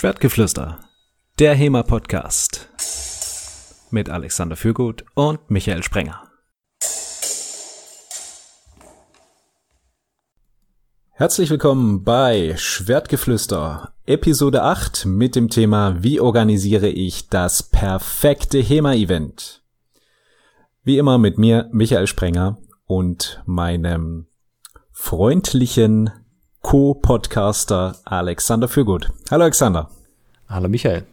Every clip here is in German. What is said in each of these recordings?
Schwertgeflüster, der HEMA-Podcast mit Alexander Fürgut und Michael Sprenger. Herzlich willkommen bei Schwertgeflüster, Episode 8 mit dem Thema Wie organisiere ich das perfekte HEMA-Event? Wie immer mit mir, Michael Sprenger und meinem freundlichen Co-Podcaster Alexander Fürgut. Hallo Alexander. Hallo Michael.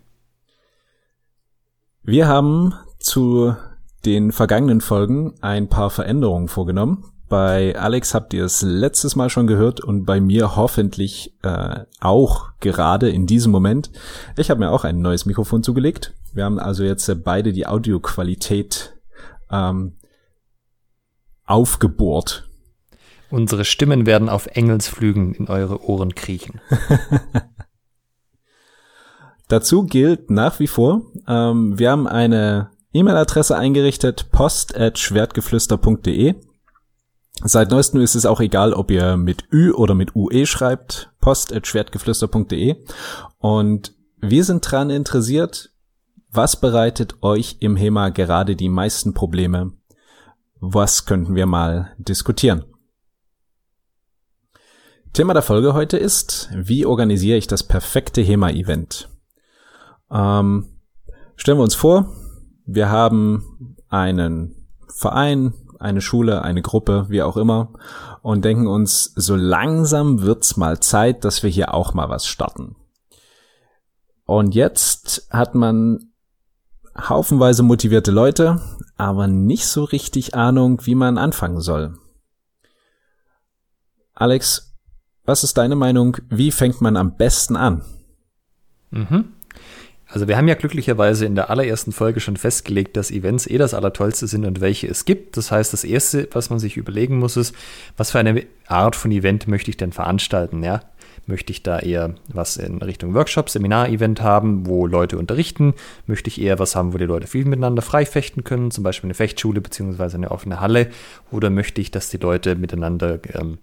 Wir haben zu den vergangenen Folgen ein paar Veränderungen vorgenommen. Bei Alex habt ihr es letztes Mal schon gehört und bei mir hoffentlich äh, auch gerade in diesem Moment. Ich habe mir auch ein neues Mikrofon zugelegt. Wir haben also jetzt äh, beide die Audioqualität ähm, aufgebohrt. Unsere Stimmen werden auf Engelsflügen in eure Ohren kriechen. Dazu gilt nach wie vor, ähm, wir haben eine E-Mail-Adresse eingerichtet, post.schwertgeflüster.de. Seit neuestem ist es auch egal, ob ihr mit Ü oder mit UE schreibt, post.schwertgeflüster.de. Und wir sind dran interessiert, was bereitet euch im HEMA gerade die meisten Probleme? Was könnten wir mal diskutieren? Thema der Folge heute ist, wie organisiere ich das perfekte HEMA-Event? Ähm, stellen wir uns vor, wir haben einen Verein, eine Schule, eine Gruppe, wie auch immer, und denken uns, so langsam wird's mal Zeit, dass wir hier auch mal was starten. Und jetzt hat man haufenweise motivierte Leute, aber nicht so richtig Ahnung, wie man anfangen soll. Alex, was ist deine Meinung? Wie fängt man am besten an? Mhm. Also wir haben ja glücklicherweise in der allerersten Folge schon festgelegt, dass Events eh das Allertollste sind und welche es gibt. Das heißt, das Erste, was man sich überlegen muss, ist, was für eine Art von Event möchte ich denn veranstalten? Ja? Möchte ich da eher was in Richtung Workshop, Seminar-Event haben, wo Leute unterrichten? Möchte ich eher was haben, wo die Leute viel miteinander frei fechten können, zum Beispiel eine Fechtschule beziehungsweise eine offene Halle? Oder möchte ich, dass die Leute miteinander ähm,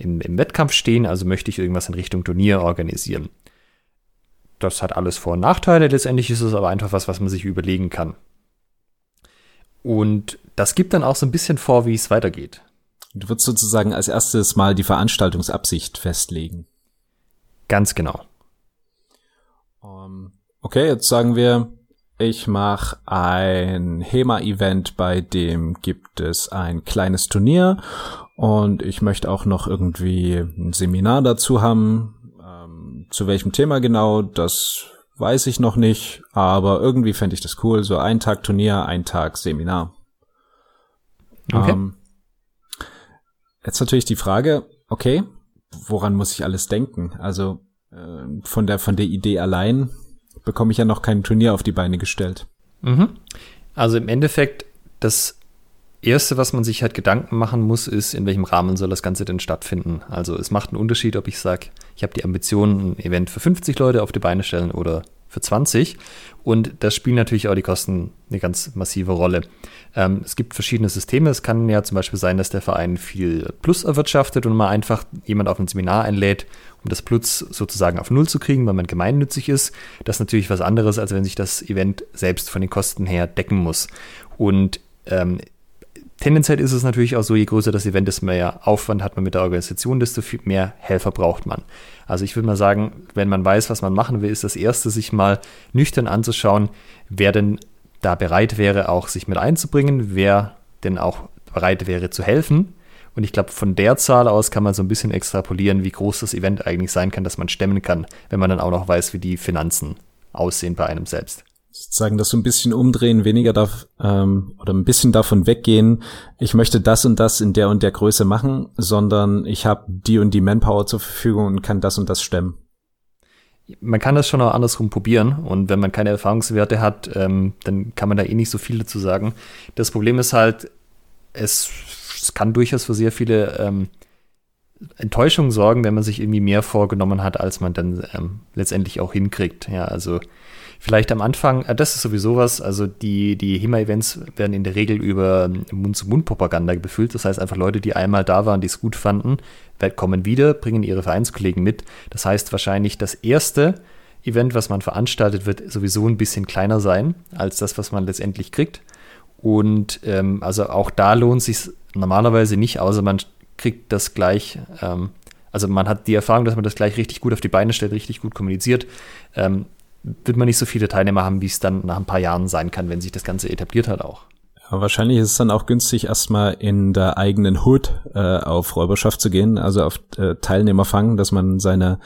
im, im Wettkampf stehen, also möchte ich irgendwas in Richtung Turnier organisieren. Das hat alles Vor- und Nachteile, letztendlich ist es aber einfach was, was man sich überlegen kann. Und das gibt dann auch so ein bisschen vor, wie es weitergeht. Du würdest sozusagen als erstes mal die Veranstaltungsabsicht festlegen. Ganz genau. Um, ähm, okay, jetzt sagen wir, ich mache ein HEMA-Event, bei dem gibt es ein kleines Turnier und ich möchte auch noch irgendwie ein Seminar dazu haben. Ähm, zu welchem Thema genau, das weiß ich noch nicht, aber irgendwie fände ich das cool. So ein Tag Turnier, ein Tag Seminar. Okay. Ähm, jetzt natürlich die Frage, okay, woran muss ich alles denken? Also äh, von der von der Idee allein bekomme ich ja noch kein Turnier auf die Beine gestellt. Mhm. Also im Endeffekt das Erste, was man sich halt Gedanken machen muss, ist, in welchem Rahmen soll das Ganze denn stattfinden. Also es macht einen Unterschied, ob ich sage, ich habe die Ambition, ein Event für 50 Leute auf die Beine stellen oder für 20. Und das spielen natürlich auch die Kosten eine ganz massive Rolle. Ähm, es gibt verschiedene Systeme. Es kann ja zum Beispiel sein, dass der Verein viel Plus erwirtschaftet und man einfach jemand auf ein Seminar einlädt, um das Plus sozusagen auf Null zu kriegen, weil man gemeinnützig ist. Das ist natürlich was anderes, als wenn sich das Event selbst von den Kosten her decken muss. Und ähm, Tendenziell ist es natürlich auch so, je größer das Event ist, mehr Aufwand hat man mit der Organisation, desto viel mehr Helfer braucht man. Also ich würde mal sagen, wenn man weiß, was man machen will, ist das Erste, sich mal nüchtern anzuschauen, wer denn da bereit wäre, auch sich mit einzubringen, wer denn auch bereit wäre zu helfen. Und ich glaube, von der Zahl aus kann man so ein bisschen extrapolieren, wie groß das Event eigentlich sein kann, dass man stemmen kann, wenn man dann auch noch weiß, wie die Finanzen aussehen bei einem selbst sozusagen das so ein bisschen umdrehen, weniger darf ähm, oder ein bisschen davon weggehen, ich möchte das und das in der und der Größe machen, sondern ich habe die und die Manpower zur Verfügung und kann das und das stemmen. Man kann das schon auch andersrum probieren und wenn man keine Erfahrungswerte hat, ähm, dann kann man da eh nicht so viel dazu sagen. Das Problem ist halt, es, es kann durchaus für sehr viele ähm, Enttäuschungen sorgen, wenn man sich irgendwie mehr vorgenommen hat, als man dann ähm, letztendlich auch hinkriegt. Ja, also Vielleicht am Anfang, äh, das ist sowieso was, also die, die HEMA-Events werden in der Regel über Mund-zu-Mund-Propaganda befüllt. Das heißt einfach Leute, die einmal da waren, die es gut fanden, kommen wieder, bringen ihre Vereinskollegen mit. Das heißt wahrscheinlich das Erste, Event, was man veranstaltet, wird sowieso ein bisschen kleiner sein als das, was man letztendlich kriegt. Und ähm, also auch da lohnt sich normalerweise nicht, außer man kriegt das gleich, ähm, also man hat die Erfahrung, dass man das gleich richtig gut auf die Beine stellt, richtig gut kommuniziert. Ähm, wird man nicht so viele Teilnehmer haben, wie es dann nach ein paar Jahren sein kann, wenn sich das Ganze etabliert hat auch. Wahrscheinlich ist es dann auch günstig, erstmal in der eigenen Hood äh, auf Räuberschaft zu gehen, also auf äh, Teilnehmer fangen, dass man seine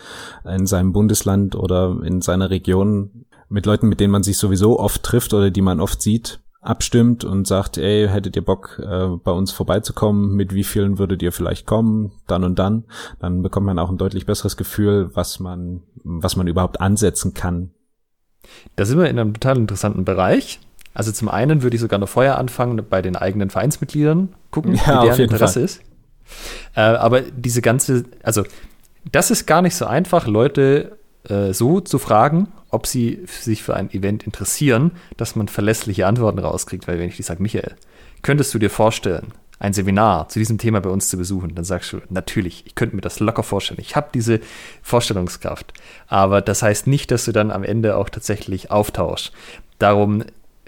in seinem Bundesland oder in seiner Region mit Leuten, mit denen man sich sowieso oft trifft oder die man oft sieht, abstimmt und sagt, ey, hättet ihr Bock, äh, bei uns vorbeizukommen, mit wie vielen würdet ihr vielleicht kommen, dann und dann, dann bekommt man auch ein deutlich besseres Gefühl, was man, was man überhaupt ansetzen kann. Da sind wir in einem total interessanten Bereich. Also zum einen würde ich sogar noch vorher anfangen, bei den eigenen Vereinsmitgliedern gucken, ja, wie deren Interesse Fall. ist. Äh, aber diese ganze, also das ist gar nicht so einfach, Leute äh, so zu fragen, ob sie sich für ein Event interessieren, dass man verlässliche Antworten rauskriegt. Weil wenn ich die sage, Michael, könntest du dir vorstellen, ein Seminar zu diesem Thema bei uns zu besuchen, dann sagst du, natürlich, ich könnte mir das locker vorstellen. Ich habe diese Vorstellungskraft. Aber das heißt nicht, dass du dann am Ende auch tatsächlich auftauschst. Darum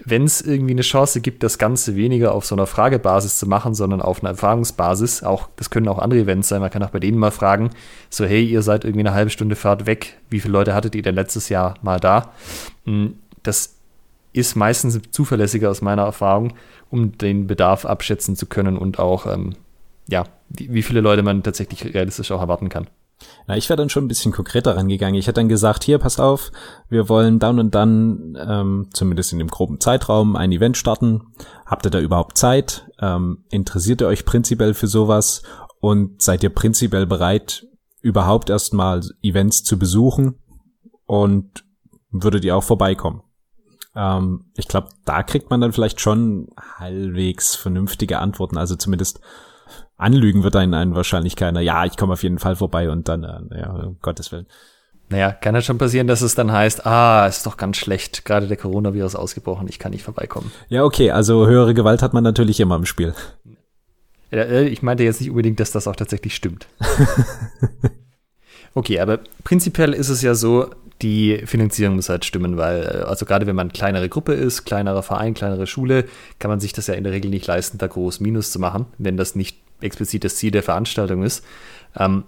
wenn es irgendwie eine Chance gibt, das Ganze weniger auf so einer Fragebasis zu machen, sondern auf einer Erfahrungsbasis, auch, das können auch andere Events sein, man kann auch bei denen mal fragen, so, hey, ihr seid irgendwie eine halbe Stunde Fahrt weg, wie viele Leute hattet ihr denn letztes Jahr mal da? Hm, das ist meistens zuverlässiger aus meiner Erfahrung, um den Bedarf abschätzen zu können und auch, ähm, ja, wie, wie viele Leute man tatsächlich realistisch auch erwarten kann. Na, ich wäre dann schon ein bisschen konkreter rangegangen. Ich hätte dann gesagt, hier, passt auf, wir wollen dann und dann, ähm, zumindest in dem groben Zeitraum, ein Event starten. Habt ihr da überhaupt Zeit? Ähm, interessiert ihr euch prinzipiell für sowas? Und seid ihr prinzipiell bereit, überhaupt erstmal Events zu besuchen? Und würdet ihr auch vorbeikommen? Ähm, ich glaube, da kriegt man dann vielleicht schon halbwegs vernünftige Antworten. Also zumindest anlügen wird einen, einen wahrscheinlich keiner. Ja, ich komme auf jeden Fall vorbei und dann, äh, ja, um Gottes Willen. Naja, kann ja schon passieren, dass es dann heißt, ah, ist doch ganz schlecht, gerade der Coronavirus ausgebrochen, ich kann nicht vorbeikommen. Ja, okay, also höhere Gewalt hat man natürlich immer im Spiel. Äh, ich meinte jetzt nicht unbedingt, dass das auch tatsächlich stimmt. okay, aber prinzipiell ist es ja so, die Finanzierung muss halt stimmen, weil, äh, also gerade wenn man kleinere Gruppe ist, kleinerer Verein, kleinere Schule, kann man sich das ja in der Regel nicht leisten, da groß Minus zu machen, wenn das nicht explizit das Ziel der Veranstaltung ist. Ähm,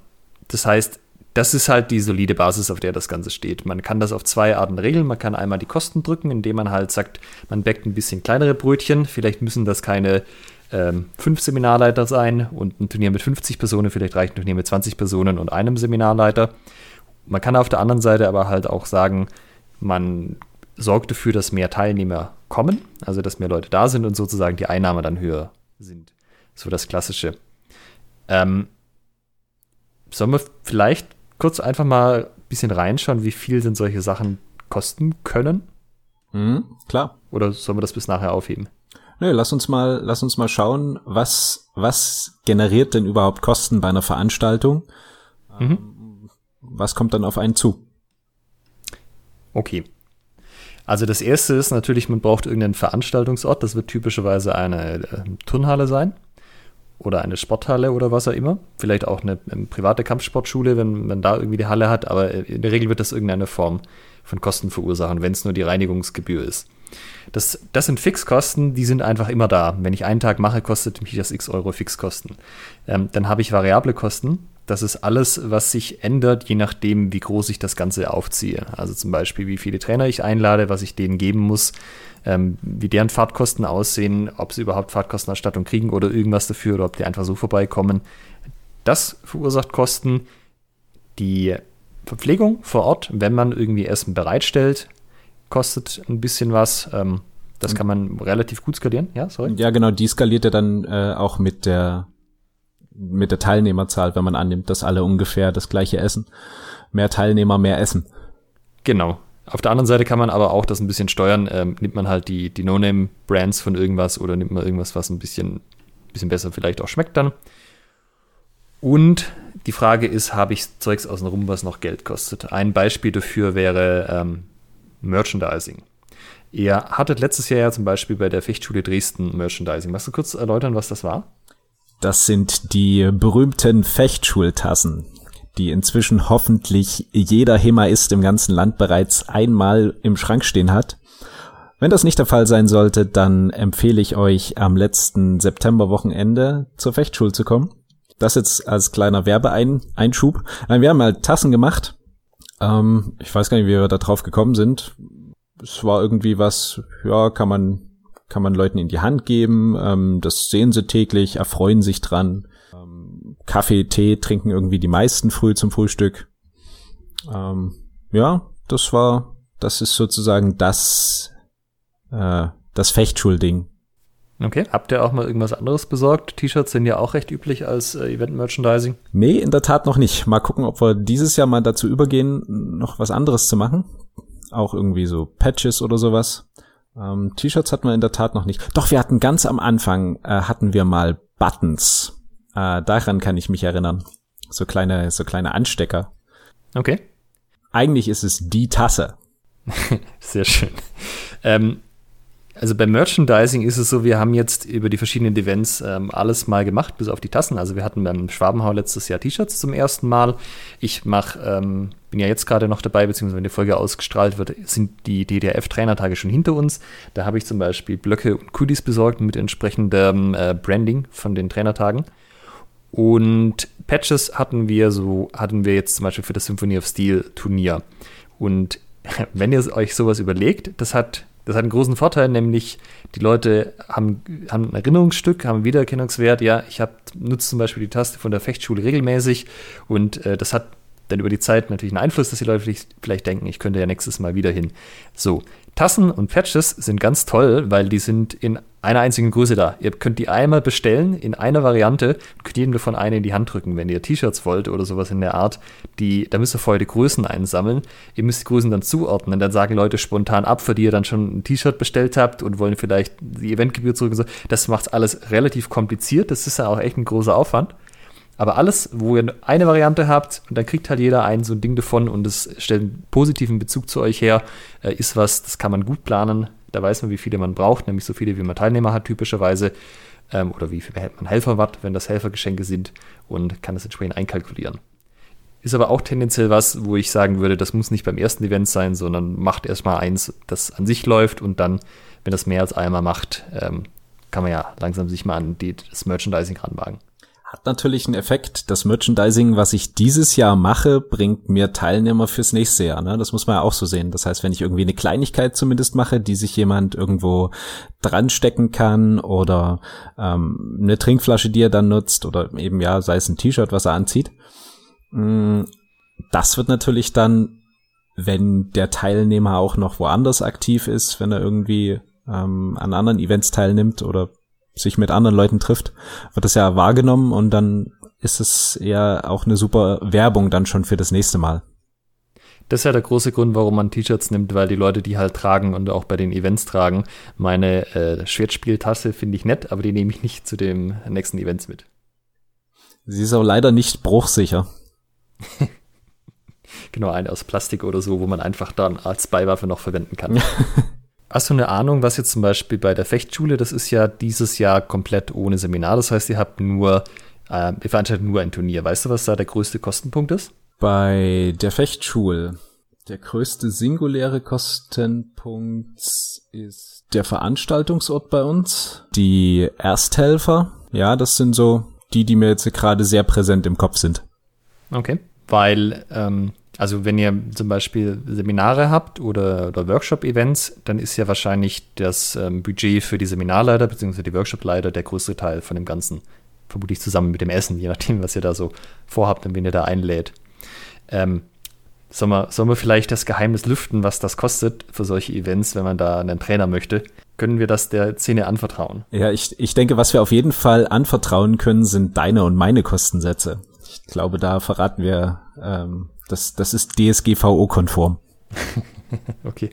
das heißt, das ist halt die solide Basis, auf der das Ganze steht. Man kann das auf zwei Arten regeln. Man kann einmal die Kosten drücken, indem man halt sagt, man backt ein bisschen kleinere Brötchen. Vielleicht müssen das keine ähm, fünf Seminarleiter sein und ein Turnier mit 50 Personen, vielleicht reicht ein Turnier mit 20 Personen und einem Seminarleiter. Man kann auf der anderen Seite aber halt auch sagen, man sorgt dafür, dass mehr Teilnehmer kommen, also dass mehr Leute da sind und sozusagen die Einnahmen dann höher sind. So das Klassische. Ähm, sollen wir vielleicht kurz einfach mal ein bisschen reinschauen, wie viel denn solche Sachen kosten können? Mhm, klar. Oder sollen wir das bis nachher aufheben? Nö, lass uns mal, lass uns mal schauen, was, was generiert denn überhaupt Kosten bei einer Veranstaltung? Mhm. Ähm, was kommt dann auf einen zu? Okay. Also das erste ist natürlich, man braucht irgendeinen Veranstaltungsort. Das wird typischerweise eine äh, Turnhalle sein oder eine Sporthalle oder was auch immer. Vielleicht auch eine, eine, private Kampfsportschule, wenn man da irgendwie die Halle hat, aber in der Regel wird das irgendeine Form von Kosten verursachen, wenn es nur die Reinigungsgebühr ist. Das, das sind Fixkosten, die sind einfach immer da. Wenn ich einen Tag mache, kostet mich das x Euro Fixkosten. Ähm, dann habe ich variable Kosten. Das ist alles, was sich ändert, je nachdem, wie groß ich das Ganze aufziehe. Also zum Beispiel, wie viele Trainer ich einlade, was ich denen geben muss, ähm, wie deren Fahrtkosten aussehen, ob sie überhaupt Fahrtkostenerstattung kriegen oder irgendwas dafür oder ob die einfach so vorbeikommen. Das verursacht Kosten. Die Verpflegung vor Ort, wenn man irgendwie Essen bereitstellt, kostet ein bisschen was. Ähm, das kann man relativ gut skalieren. Ja, sorry. Ja, genau, die skaliert ja dann äh, auch mit der mit der Teilnehmerzahl, wenn man annimmt, dass alle ungefähr das gleiche essen. Mehr Teilnehmer, mehr Essen. Genau. Auf der anderen Seite kann man aber auch das ein bisschen steuern. Ähm, nimmt man halt die, die No-Name-Brands von irgendwas oder nimmt man irgendwas, was ein bisschen, bisschen besser vielleicht auch schmeckt dann. Und die Frage ist, habe ich Zeugs außenrum, was noch Geld kostet? Ein Beispiel dafür wäre ähm, Merchandising. Ihr hattet letztes Jahr ja zum Beispiel bei der Fechtschule Dresden Merchandising. Magst du kurz erläutern, was das war? Das sind die berühmten Fechtschultassen die inzwischen hoffentlich jeder Hemaist im ganzen Land bereits einmal im Schrank stehen hat. Wenn das nicht der Fall sein sollte, dann empfehle ich euch am letzten Septemberwochenende zur Fechtschule zu kommen. Das jetzt als kleiner Werbeeinschub. Nein, wir haben mal Tassen gemacht. Ähm, ich weiß gar nicht, wie wir da drauf gekommen sind. Es war irgendwie was, ja, kann man, kann man Leuten in die Hand geben. Ähm, das sehen sie täglich, erfreuen sich dran. Ähm, Kaffee, Tee trinken irgendwie die meisten früh zum Frühstück. Ähm, ja, das war, das ist sozusagen das, äh, das Fechtschulding. Okay. Habt ihr auch mal irgendwas anderes besorgt? T-Shirts sind ja auch recht üblich als äh, Event-Merchandising. Nee, in der Tat noch nicht. Mal gucken, ob wir dieses Jahr mal dazu übergehen, noch was anderes zu machen. Auch irgendwie so Patches oder sowas. Ähm, T-Shirts hatten wir in der Tat noch nicht. Doch, wir hatten ganz am Anfang, äh, hatten wir mal Buttons. Äh, daran kann ich mich erinnern. So kleine, so kleine Anstecker. Okay. Eigentlich ist es die Tasse. Sehr schön. Ähm, also beim Merchandising ist es so, wir haben jetzt über die verschiedenen Events ähm, alles mal gemacht, bis auf die Tassen. Also wir hatten beim Schwabenhau letztes Jahr T-Shirts zum ersten Mal. Ich mach, ähm, bin ja jetzt gerade noch dabei, beziehungsweise wenn die Folge ausgestrahlt wird, sind die DDRF-Trainertage schon hinter uns. Da habe ich zum Beispiel Blöcke und Kudis besorgt mit entsprechendem äh, Branding von den Trainertagen. Und Patches hatten wir so, hatten wir jetzt zum Beispiel für das Symphony of Steel Turnier. Und wenn ihr euch sowas überlegt, das hat das hat einen großen Vorteil, nämlich die Leute haben, haben ein Erinnerungsstück, haben einen Wiedererkennungswert. Ja, ich nutze zum Beispiel die Taste von der Fechtschule regelmäßig und äh, das hat dann über die Zeit natürlich einen Einfluss, dass die Leute vielleicht, denken, ich könnte ja nächstes Mal wieder hin. So, Tassen und Patches sind ganz toll, weil die sind in einer einzigen Größe da. Ihr könnt die einmal bestellen in einer Variante und könnt jedem davon eine in die Hand drücken. Wenn ihr T-Shirts wollt oder sowas in der Art, die, da müsst ihr vorher die Größen einsammeln. Ihr müsst die Größen dann zuordnen. Dann sagen Leute spontan ab, für die ihr dann schon ein T-Shirt bestellt habt und wollen vielleicht die Eventgebühr zurück und so. Das macht alles relativ kompliziert. Das ist ja auch echt ein großer Aufwand. Aber alles, wo ihr eine Variante habt und dann kriegt halt jeder ein so ein Ding davon und es stellt einen positiven Bezug zu euch her, äh, ist was, das kann man gut planen. Da weiß man, wie viele man braucht, nämlich so viele, wie man Teilnehmer hat, typischerweise. Ähm, oder wie viel man Helfer hat, wenn das Helfergeschenke sind und kann das entsprechend einkalkulieren. Ist aber auch tendenziell was, wo ich sagen würde, das muss nicht beim ersten Event sein, sondern macht erstmal eins, das an sich läuft und dann, wenn das mehr als einmal macht, ähm, kann man ja langsam sich mal an das Merchandising ranwagen. Hat natürlich einen Effekt. Das Merchandising, was ich dieses Jahr mache, bringt mir Teilnehmer fürs nächste Jahr. Ne? Das muss man ja auch so sehen. Das heißt, wenn ich irgendwie eine Kleinigkeit zumindest mache, die sich jemand irgendwo dran stecken kann oder ähm, eine Trinkflasche, die er dann nutzt oder eben ja, sei es ein T-Shirt, was er anzieht, mm, das wird natürlich dann, wenn der Teilnehmer auch noch woanders aktiv ist, wenn er irgendwie ähm, an anderen Events teilnimmt oder sich mit anderen Leuten trifft, wird das ja wahrgenommen und dann ist es ja auch eine super Werbung dann schon für das nächste Mal. Das ist ja der große Grund, warum man T-Shirts nimmt, weil die Leute die halt tragen und auch bei den Events tragen. Meine äh, Schwertspieltasse finde ich nett, aber die nehme ich nicht zu den nächsten Events mit. Sie ist auch leider nicht bruchsicher. genau, eine aus Plastik oder so, wo man einfach dann als Beiwaffe noch verwenden kann. Hast du eine Ahnung, was jetzt zum Beispiel bei der Fechtschule, das ist ja dieses Jahr komplett ohne Seminar, das heißt, ihr habt nur, äh, ihr veranstaltet nur ein Turnier. Weißt du, was da der größte Kostenpunkt ist? Bei der Fechtschule, der größte singuläre Kostenpunkt ist der Veranstaltungsort bei uns, die Ersthelfer. Ja, das sind so die, die mir jetzt gerade sehr präsent im Kopf sind. Okay, weil ähm, also wenn ihr zum Beispiel Seminare habt oder, oder Workshop-Events, dann ist ja wahrscheinlich das ähm, Budget für die Seminarleiter bzw. die Workshop-Leiter der größte Teil von dem Ganzen. Vermutlich zusammen mit dem Essen, je nachdem, was ihr da so vorhabt und wen ihr da einlädt. Ähm, sollen, wir, sollen wir vielleicht das Geheimnis lüften, was das kostet für solche Events, wenn man da einen Trainer möchte? Können wir das der Szene anvertrauen? Ja, ich, ich denke, was wir auf jeden Fall anvertrauen können, sind deine und meine Kostensätze. Ich glaube, da verraten wir ähm, das, das ist DSGVO-konform. okay.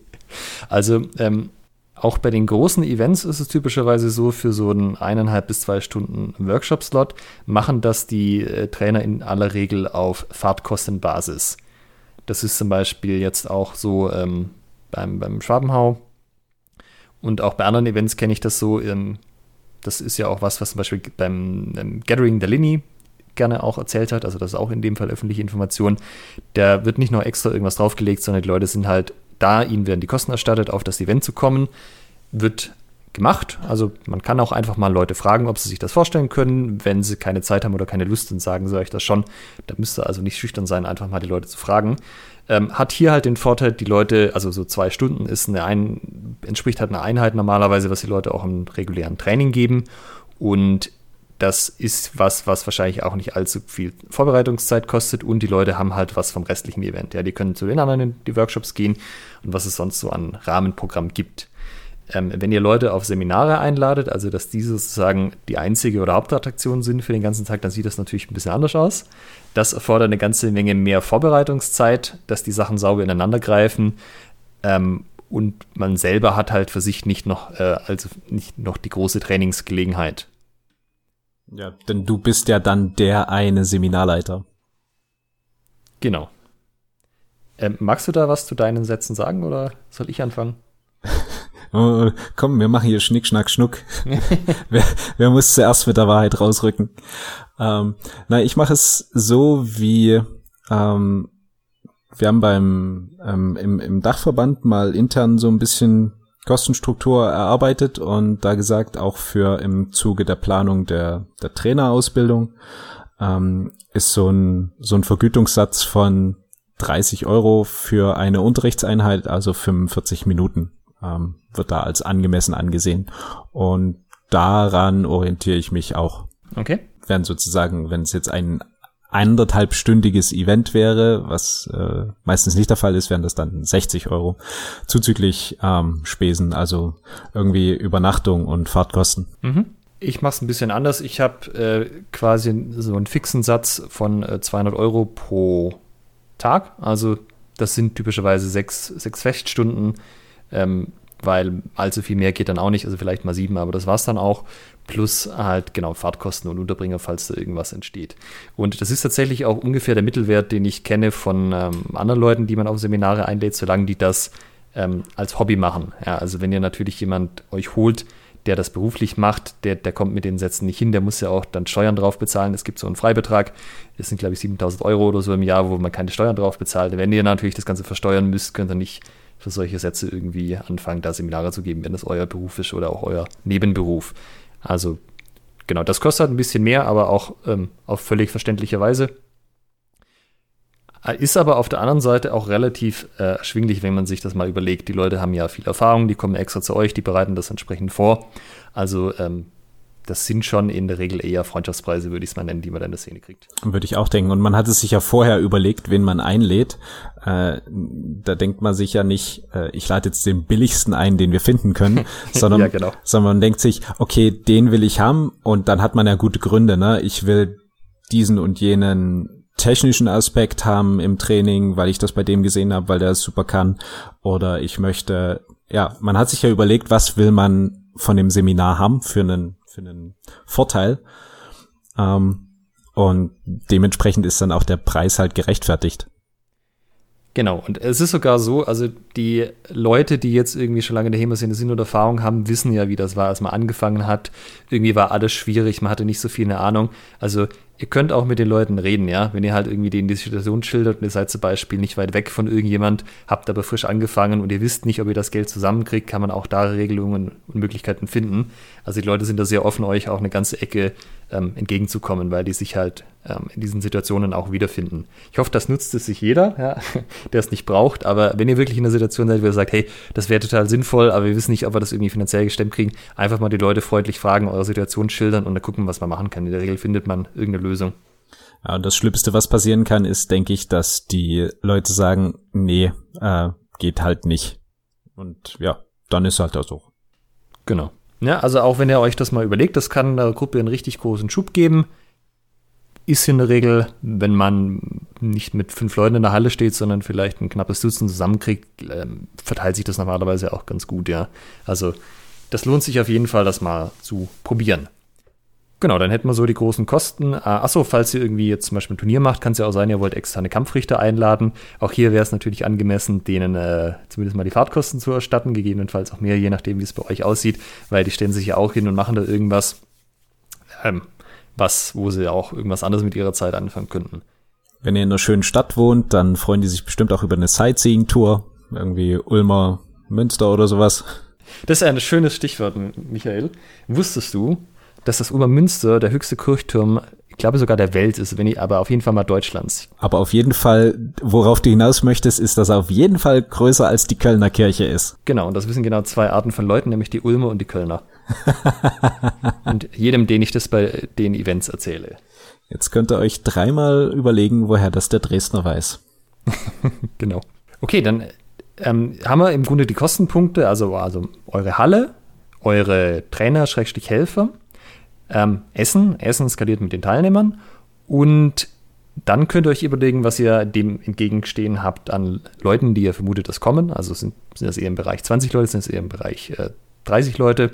Also ähm, auch bei den großen Events ist es typischerweise so, für so einen eineinhalb bis zwei Stunden Workshop-Slot machen das die äh, Trainer in aller Regel auf Fahrtkostenbasis. Das ist zum Beispiel jetzt auch so ähm, beim, beim Schwabenhau. Und auch bei anderen Events kenne ich das so. Ähm, das ist ja auch was, was zum Beispiel beim Gathering der Lini gerne auch erzählt hat, also das ist auch in dem Fall öffentliche Information, da wird nicht noch extra irgendwas draufgelegt, sondern die Leute sind halt da, ihnen werden die Kosten erstattet, auf das Event zu kommen, wird gemacht. Also man kann auch einfach mal Leute fragen, ob sie sich das vorstellen können. Wenn sie keine Zeit haben oder keine Lust, dann sagen sie euch das schon. Da müsst ihr also nicht schüchtern sein, einfach mal die Leute zu fragen. Ähm, hat hier halt den Vorteil, die Leute, also so zwei Stunden ist eine ein, entspricht halt einer Einheit normalerweise, was die Leute auch im regulären Training geben. Und das ist was, was wahrscheinlich auch nicht allzu viel Vorbereitungszeit kostet und die Leute haben halt was vom restlichen Event. Ja, die können zu den anderen in die Workshops gehen und was es sonst so an Rahmenprogramm gibt. Ähm, wenn ihr Leute auf Seminare einladet, also dass diese sozusagen die einzige oder Hauptattraktion sind für den ganzen Tag, dann sieht das natürlich ein bisschen anders aus. Das erfordert eine ganze Menge mehr Vorbereitungszeit, dass die Sachen sauber ineinander greifen. Ähm, und man selber hat halt für sich nicht noch, äh, also nicht noch die große Trainingsgelegenheit. Ja, denn du bist ja dann der eine Seminarleiter. Genau. Ähm, magst du da was zu deinen Sätzen sagen oder soll ich anfangen? oh, komm, wir machen hier Schnick, Schnack, Schnuck. wer, wer muss zuerst mit der Wahrheit rausrücken? Ähm, na, ich mache es so wie ähm, wir haben beim ähm, im, im Dachverband mal intern so ein bisschen Kostenstruktur erarbeitet und da gesagt, auch für im Zuge der Planung der, der Trainerausbildung ähm, ist so ein, so ein Vergütungssatz von 30 Euro für eine Unterrichtseinheit, also 45 Minuten, ähm, wird da als angemessen angesehen. Und daran orientiere ich mich auch. Okay. Während sozusagen, wenn es jetzt ein anderthalbstündiges Event wäre, was äh, meistens nicht der Fall ist, wären das dann 60 Euro zuzüglich ähm, Spesen, also irgendwie Übernachtung und Fahrtkosten. Mhm. Ich mache es ein bisschen anders. Ich habe äh, quasi so einen fixen Satz von äh, 200 Euro pro Tag. Also das sind typischerweise sechs, sechs Feststunden. Ähm, weil allzu viel mehr geht dann auch nicht, also vielleicht mal sieben, aber das war es dann auch. Plus halt genau Fahrtkosten und Unterbringer, falls da irgendwas entsteht. Und das ist tatsächlich auch ungefähr der Mittelwert, den ich kenne von ähm, anderen Leuten, die man auf Seminare einlädt, solange die das ähm, als Hobby machen. Ja, also wenn ihr natürlich jemand euch holt, der das beruflich macht, der, der kommt mit den Sätzen nicht hin, der muss ja auch dann Steuern drauf bezahlen. Es gibt so einen Freibetrag, das sind glaube ich 7000 Euro oder so im Jahr, wo man keine Steuern drauf bezahlt. Wenn ihr natürlich das Ganze versteuern müsst, könnt ihr nicht für solche Sätze irgendwie anfangen, da Seminare zu geben, wenn das euer Beruf ist oder auch euer Nebenberuf. Also genau, das kostet ein bisschen mehr, aber auch ähm, auf völlig verständliche Weise. Äh, ist aber auf der anderen Seite auch relativ äh, erschwinglich, wenn man sich das mal überlegt. Die Leute haben ja viel Erfahrung, die kommen extra zu euch, die bereiten das entsprechend vor. Also ähm, das sind schon in der Regel eher Freundschaftspreise, würde ich es mal nennen, die man dann in der Szene kriegt. Würde ich auch denken. Und man hat es sich ja vorher überlegt, wen man einlädt. Äh, da denkt man sich ja nicht, äh, ich lade jetzt den billigsten ein, den wir finden können, sondern, ja, genau. sondern man denkt sich, okay, den will ich haben und dann hat man ja gute Gründe. Ne? Ich will diesen und jenen technischen Aspekt haben im Training, weil ich das bei dem gesehen habe, weil der es super kann. Oder ich möchte, ja, man hat sich ja überlegt, was will man von dem Seminar haben für einen für einen Vorteil. Ähm, und dementsprechend ist dann auch der Preis halt gerechtfertigt. Genau, und es ist sogar so, also die Leute, die jetzt irgendwie schon lange in der HEMA-Szene sind und Erfahrung haben, wissen ja, wie das war, als man angefangen hat. Irgendwie war alles schwierig, man hatte nicht so viel eine Ahnung. Also ihr könnt auch mit den Leuten reden, ja. Wenn ihr halt irgendwie denen die Situation schildert und ihr seid zum Beispiel nicht weit weg von irgendjemand, habt aber frisch angefangen und ihr wisst nicht, ob ihr das Geld zusammenkriegt, kann man auch da Regelungen und Möglichkeiten finden. Also die Leute sind da sehr offen, euch auch eine ganze Ecke ähm, entgegenzukommen, weil die sich halt ähm, in diesen Situationen auch wiederfinden. Ich hoffe, das nutzt es sich jeder, ja, der es nicht braucht. Aber wenn ihr wirklich in einer Situation seid, wo ihr sagt, hey, das wäre total sinnvoll, aber wir wissen nicht, ob wir das irgendwie finanziell gestemmt kriegen, einfach mal die Leute freundlich fragen, eure Situation schildern und dann gucken, was man machen kann. In der Regel findet man irgendeine Lösung. Ja, und das Schlimmste, was passieren kann, ist, denke ich, dass die Leute sagen, nee, äh, geht halt nicht. Und ja, dann ist halt das so. Genau. Ja, also auch wenn ihr euch das mal überlegt, das kann der Gruppe einen richtig großen Schub geben. Ist in der Regel, wenn man nicht mit fünf Leuten in der Halle steht, sondern vielleicht ein knappes Dutzend zusammenkriegt, äh, verteilt sich das normalerweise auch ganz gut, ja. Also das lohnt sich auf jeden Fall, das mal zu probieren. Genau, dann hätten wir so die großen Kosten. Äh, achso, falls ihr irgendwie jetzt zum Beispiel ein Turnier macht, kann es ja auch sein, ihr wollt externe Kampfrichter einladen. Auch hier wäre es natürlich angemessen, denen äh, zumindest mal die Fahrtkosten zu erstatten, gegebenenfalls auch mehr, je nachdem, wie es bei euch aussieht, weil die stellen sich ja auch hin und machen da irgendwas. Ähm, was, wo sie auch irgendwas anderes mit ihrer Zeit anfangen könnten. Wenn ihr in einer schönen Stadt wohnt, dann freuen die sich bestimmt auch über eine Sightseeing-Tour. Irgendwie Ulmer, Münster oder sowas. Das ist ein schönes Stichwort, Michael. Wusstest du, dass das Ulmer Münster der höchste Kirchturm, ich glaube sogar der Welt ist, wenn ich, aber auf jeden Fall mal Deutschlands. Aber auf jeden Fall, worauf du hinaus möchtest, ist, dass er auf jeden Fall größer als die Kölner Kirche ist. Genau, und das wissen genau zwei Arten von Leuten, nämlich die Ulmer und die Kölner. und jedem, den ich das bei den Events erzähle. Jetzt könnt ihr euch dreimal überlegen, woher das der Dresdner weiß. genau. Okay, dann ähm, haben wir im Grunde die Kostenpunkte, also, also eure Halle, eure Trainer, Schrägstrich Helfer, ähm, Essen, Essen skaliert mit den Teilnehmern und dann könnt ihr euch überlegen, was ihr dem entgegenstehen habt an Leuten, die ihr vermutet, dass kommen. Also sind, sind das eher im Bereich 20 Leute, sind es eher im Bereich äh, 30 Leute.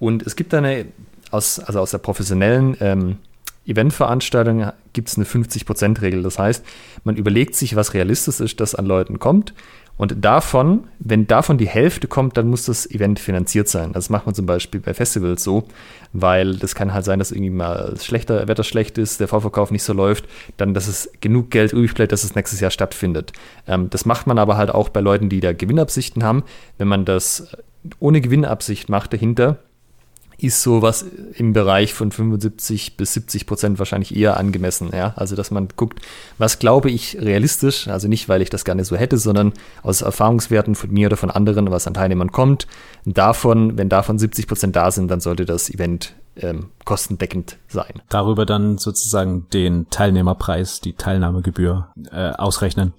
Und es gibt eine, aus, also aus der professionellen ähm, Eventveranstaltung gibt es eine 50%-Regel. Das heißt, man überlegt sich, was realistisch ist, dass an Leuten kommt. Und davon, wenn davon die Hälfte kommt, dann muss das Event finanziert sein. Das macht man zum Beispiel bei Festivals so, weil das kann halt sein, dass irgendwie mal schlechter Wetter schlecht ist, der Vorverkauf nicht so läuft, dann, dass es genug Geld übrig bleibt, dass es nächstes Jahr stattfindet. Ähm, das macht man aber halt auch bei Leuten, die da Gewinnabsichten haben. Wenn man das ohne Gewinnabsicht macht dahinter, ist sowas im Bereich von 75 bis 70 Prozent wahrscheinlich eher angemessen. Ja? Also, dass man guckt, was glaube ich realistisch, also nicht, weil ich das gerne so hätte, sondern aus Erfahrungswerten von mir oder von anderen, was an Teilnehmern kommt. Davon, wenn davon 70 Prozent da sind, dann sollte das Event ähm, kostendeckend sein. Darüber dann sozusagen den Teilnehmerpreis, die Teilnahmegebühr äh, ausrechnen.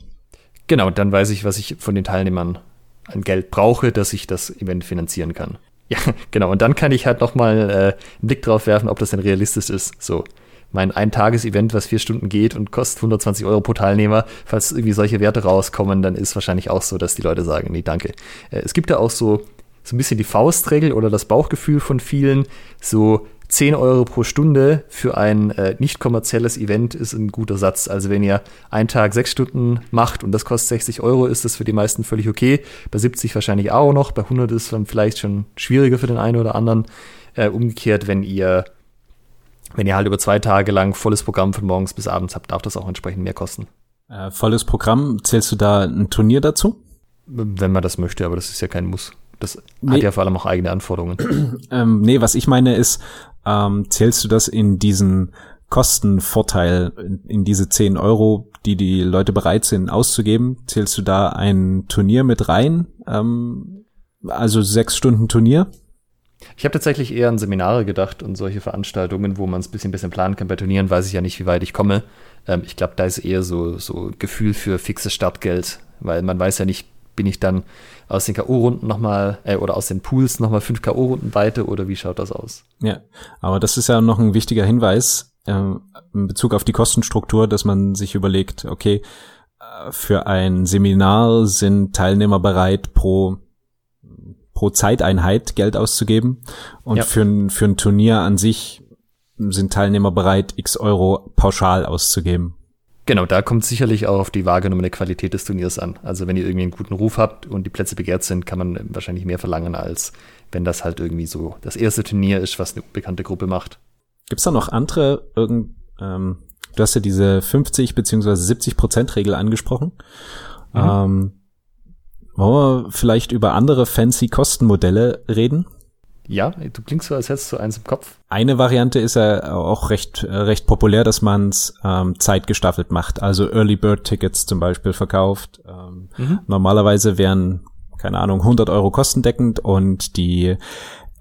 Genau, dann weiß ich, was ich von den Teilnehmern an Geld brauche, dass ich das Event finanzieren kann. Ja, genau. Und dann kann ich halt nochmal äh, einen Blick drauf werfen, ob das denn realistisch ist. So, mein Ein-Tages-Event, was vier Stunden geht und kostet 120 Euro pro Teilnehmer, falls irgendwie solche Werte rauskommen, dann ist wahrscheinlich auch so, dass die Leute sagen, nee, danke. Äh, es gibt ja auch so, so ein bisschen die Faustregel oder das Bauchgefühl von vielen, so 10 Euro pro Stunde für ein äh, nicht kommerzielles Event ist ein guter Satz. Also wenn ihr einen Tag sechs Stunden macht und das kostet 60 Euro, ist das für die meisten völlig okay. Bei 70 wahrscheinlich auch noch. Bei 100 ist es dann vielleicht schon schwieriger für den einen oder anderen. Äh, umgekehrt, wenn ihr wenn ihr halt über zwei Tage lang volles Programm von morgens bis abends habt, darf das auch entsprechend mehr kosten. Äh, volles Programm, zählst du da ein Turnier dazu? Wenn man das möchte, aber das ist ja kein Muss. Das nee. hat ja vor allem auch eigene Anforderungen. ähm, nee, was ich meine ist, ähm, zählst du das in diesen Kostenvorteil, in, diese 10 Euro, die die Leute bereit sind auszugeben? Zählst du da ein Turnier mit rein? Ähm, also sechs Stunden Turnier? Ich habe tatsächlich eher an Seminare gedacht und solche Veranstaltungen, wo man es ein bisschen besser planen kann. Bei Turnieren weiß ich ja nicht, wie weit ich komme. Ähm, ich glaube, da ist eher so, so Gefühl für fixes Startgeld, weil man weiß ja nicht, bin ich dann aus den K.O.-Runden nochmal, äh, oder aus den Pools nochmal fünf K.O.-Runden weiter oder wie schaut das aus? Ja, aber das ist ja noch ein wichtiger Hinweis äh, in Bezug auf die Kostenstruktur, dass man sich überlegt, okay, äh, für ein Seminar sind Teilnehmer bereit, pro pro Zeiteinheit Geld auszugeben und ja. für, ein, für ein Turnier an sich sind Teilnehmer bereit, x Euro pauschal auszugeben. Genau, da kommt sicherlich auch auf die wahrgenommene Qualität des Turniers an. Also wenn ihr irgendwie einen guten Ruf habt und die Plätze begehrt sind, kann man wahrscheinlich mehr verlangen, als wenn das halt irgendwie so das erste Turnier ist, was eine unbekannte Gruppe macht. Gibt's da noch andere, irgend, ähm, du hast ja diese 50 beziehungsweise 70 Prozent Regel angesprochen. Mhm. Ähm, wollen wir vielleicht über andere fancy Kostenmodelle reden? Ja, du klingst so, als hättest du eins im Kopf. Eine Variante ist ja auch recht, äh, recht populär, dass man es ähm, zeitgestaffelt macht. Also Early Bird Tickets zum Beispiel verkauft. Ähm, mhm. Normalerweise wären, keine Ahnung, 100 Euro kostendeckend und die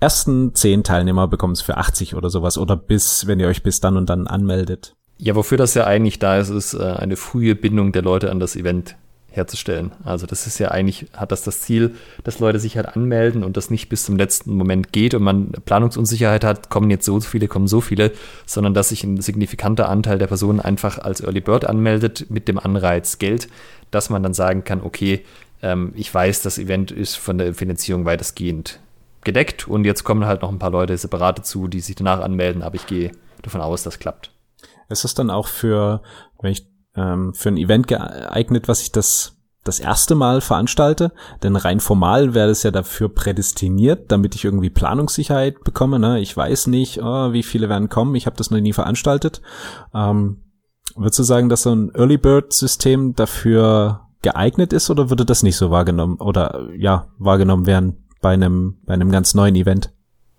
ersten 10 Teilnehmer bekommen es für 80 oder sowas oder bis, wenn ihr euch bis dann und dann anmeldet. Ja, wofür das ja eigentlich da ist, ist äh, eine frühe Bindung der Leute an das Event herzustellen. Also das ist ja eigentlich, hat das das Ziel, dass Leute sich halt anmelden und das nicht bis zum letzten Moment geht und man Planungsunsicherheit hat, kommen jetzt so viele, kommen so viele, sondern dass sich ein signifikanter Anteil der Personen einfach als Early Bird anmeldet mit dem Anreiz Geld, dass man dann sagen kann, okay, ähm, ich weiß, das Event ist von der Finanzierung weitestgehend gedeckt und jetzt kommen halt noch ein paar Leute separat dazu, die sich danach anmelden, aber ich gehe davon aus, das klappt. Ist es dann auch für, wenn ich ähm, für ein Event geeignet, was sich das das erste Mal veranstalte, denn rein formal wäre es ja dafür prädestiniert, damit ich irgendwie Planungssicherheit bekomme. Ne? Ich weiß nicht, oh, wie viele werden kommen, ich habe das noch nie veranstaltet. Ähm, würdest du sagen, dass so ein Early Bird System dafür geeignet ist oder würde das nicht so wahrgenommen oder ja wahrgenommen werden bei einem bei einem ganz neuen Event?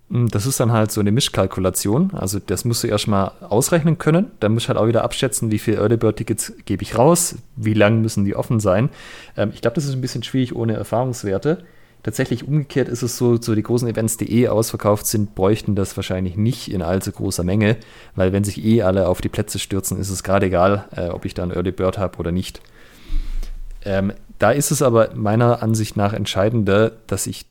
Hm, das ist dann halt so eine Mischkalkulation. Also das musst du erstmal ausrechnen können. Dann musst du halt auch wieder abschätzen, wie viel Early Bird Tickets gebe ich raus, wie lang müssen die offen sein. Ähm, ich glaube, das ist ein bisschen schwierig ohne Erfahrungswerte. Tatsächlich umgekehrt ist es so, so die großen Events, die eh ausverkauft sind, bräuchten das wahrscheinlich nicht in allzu großer Menge, weil wenn sich eh alle auf die Plätze stürzen, ist es gerade egal, äh, ob ich da einen Early Bird habe oder nicht. Ähm, da ist es aber meiner Ansicht nach entscheidender, dass ich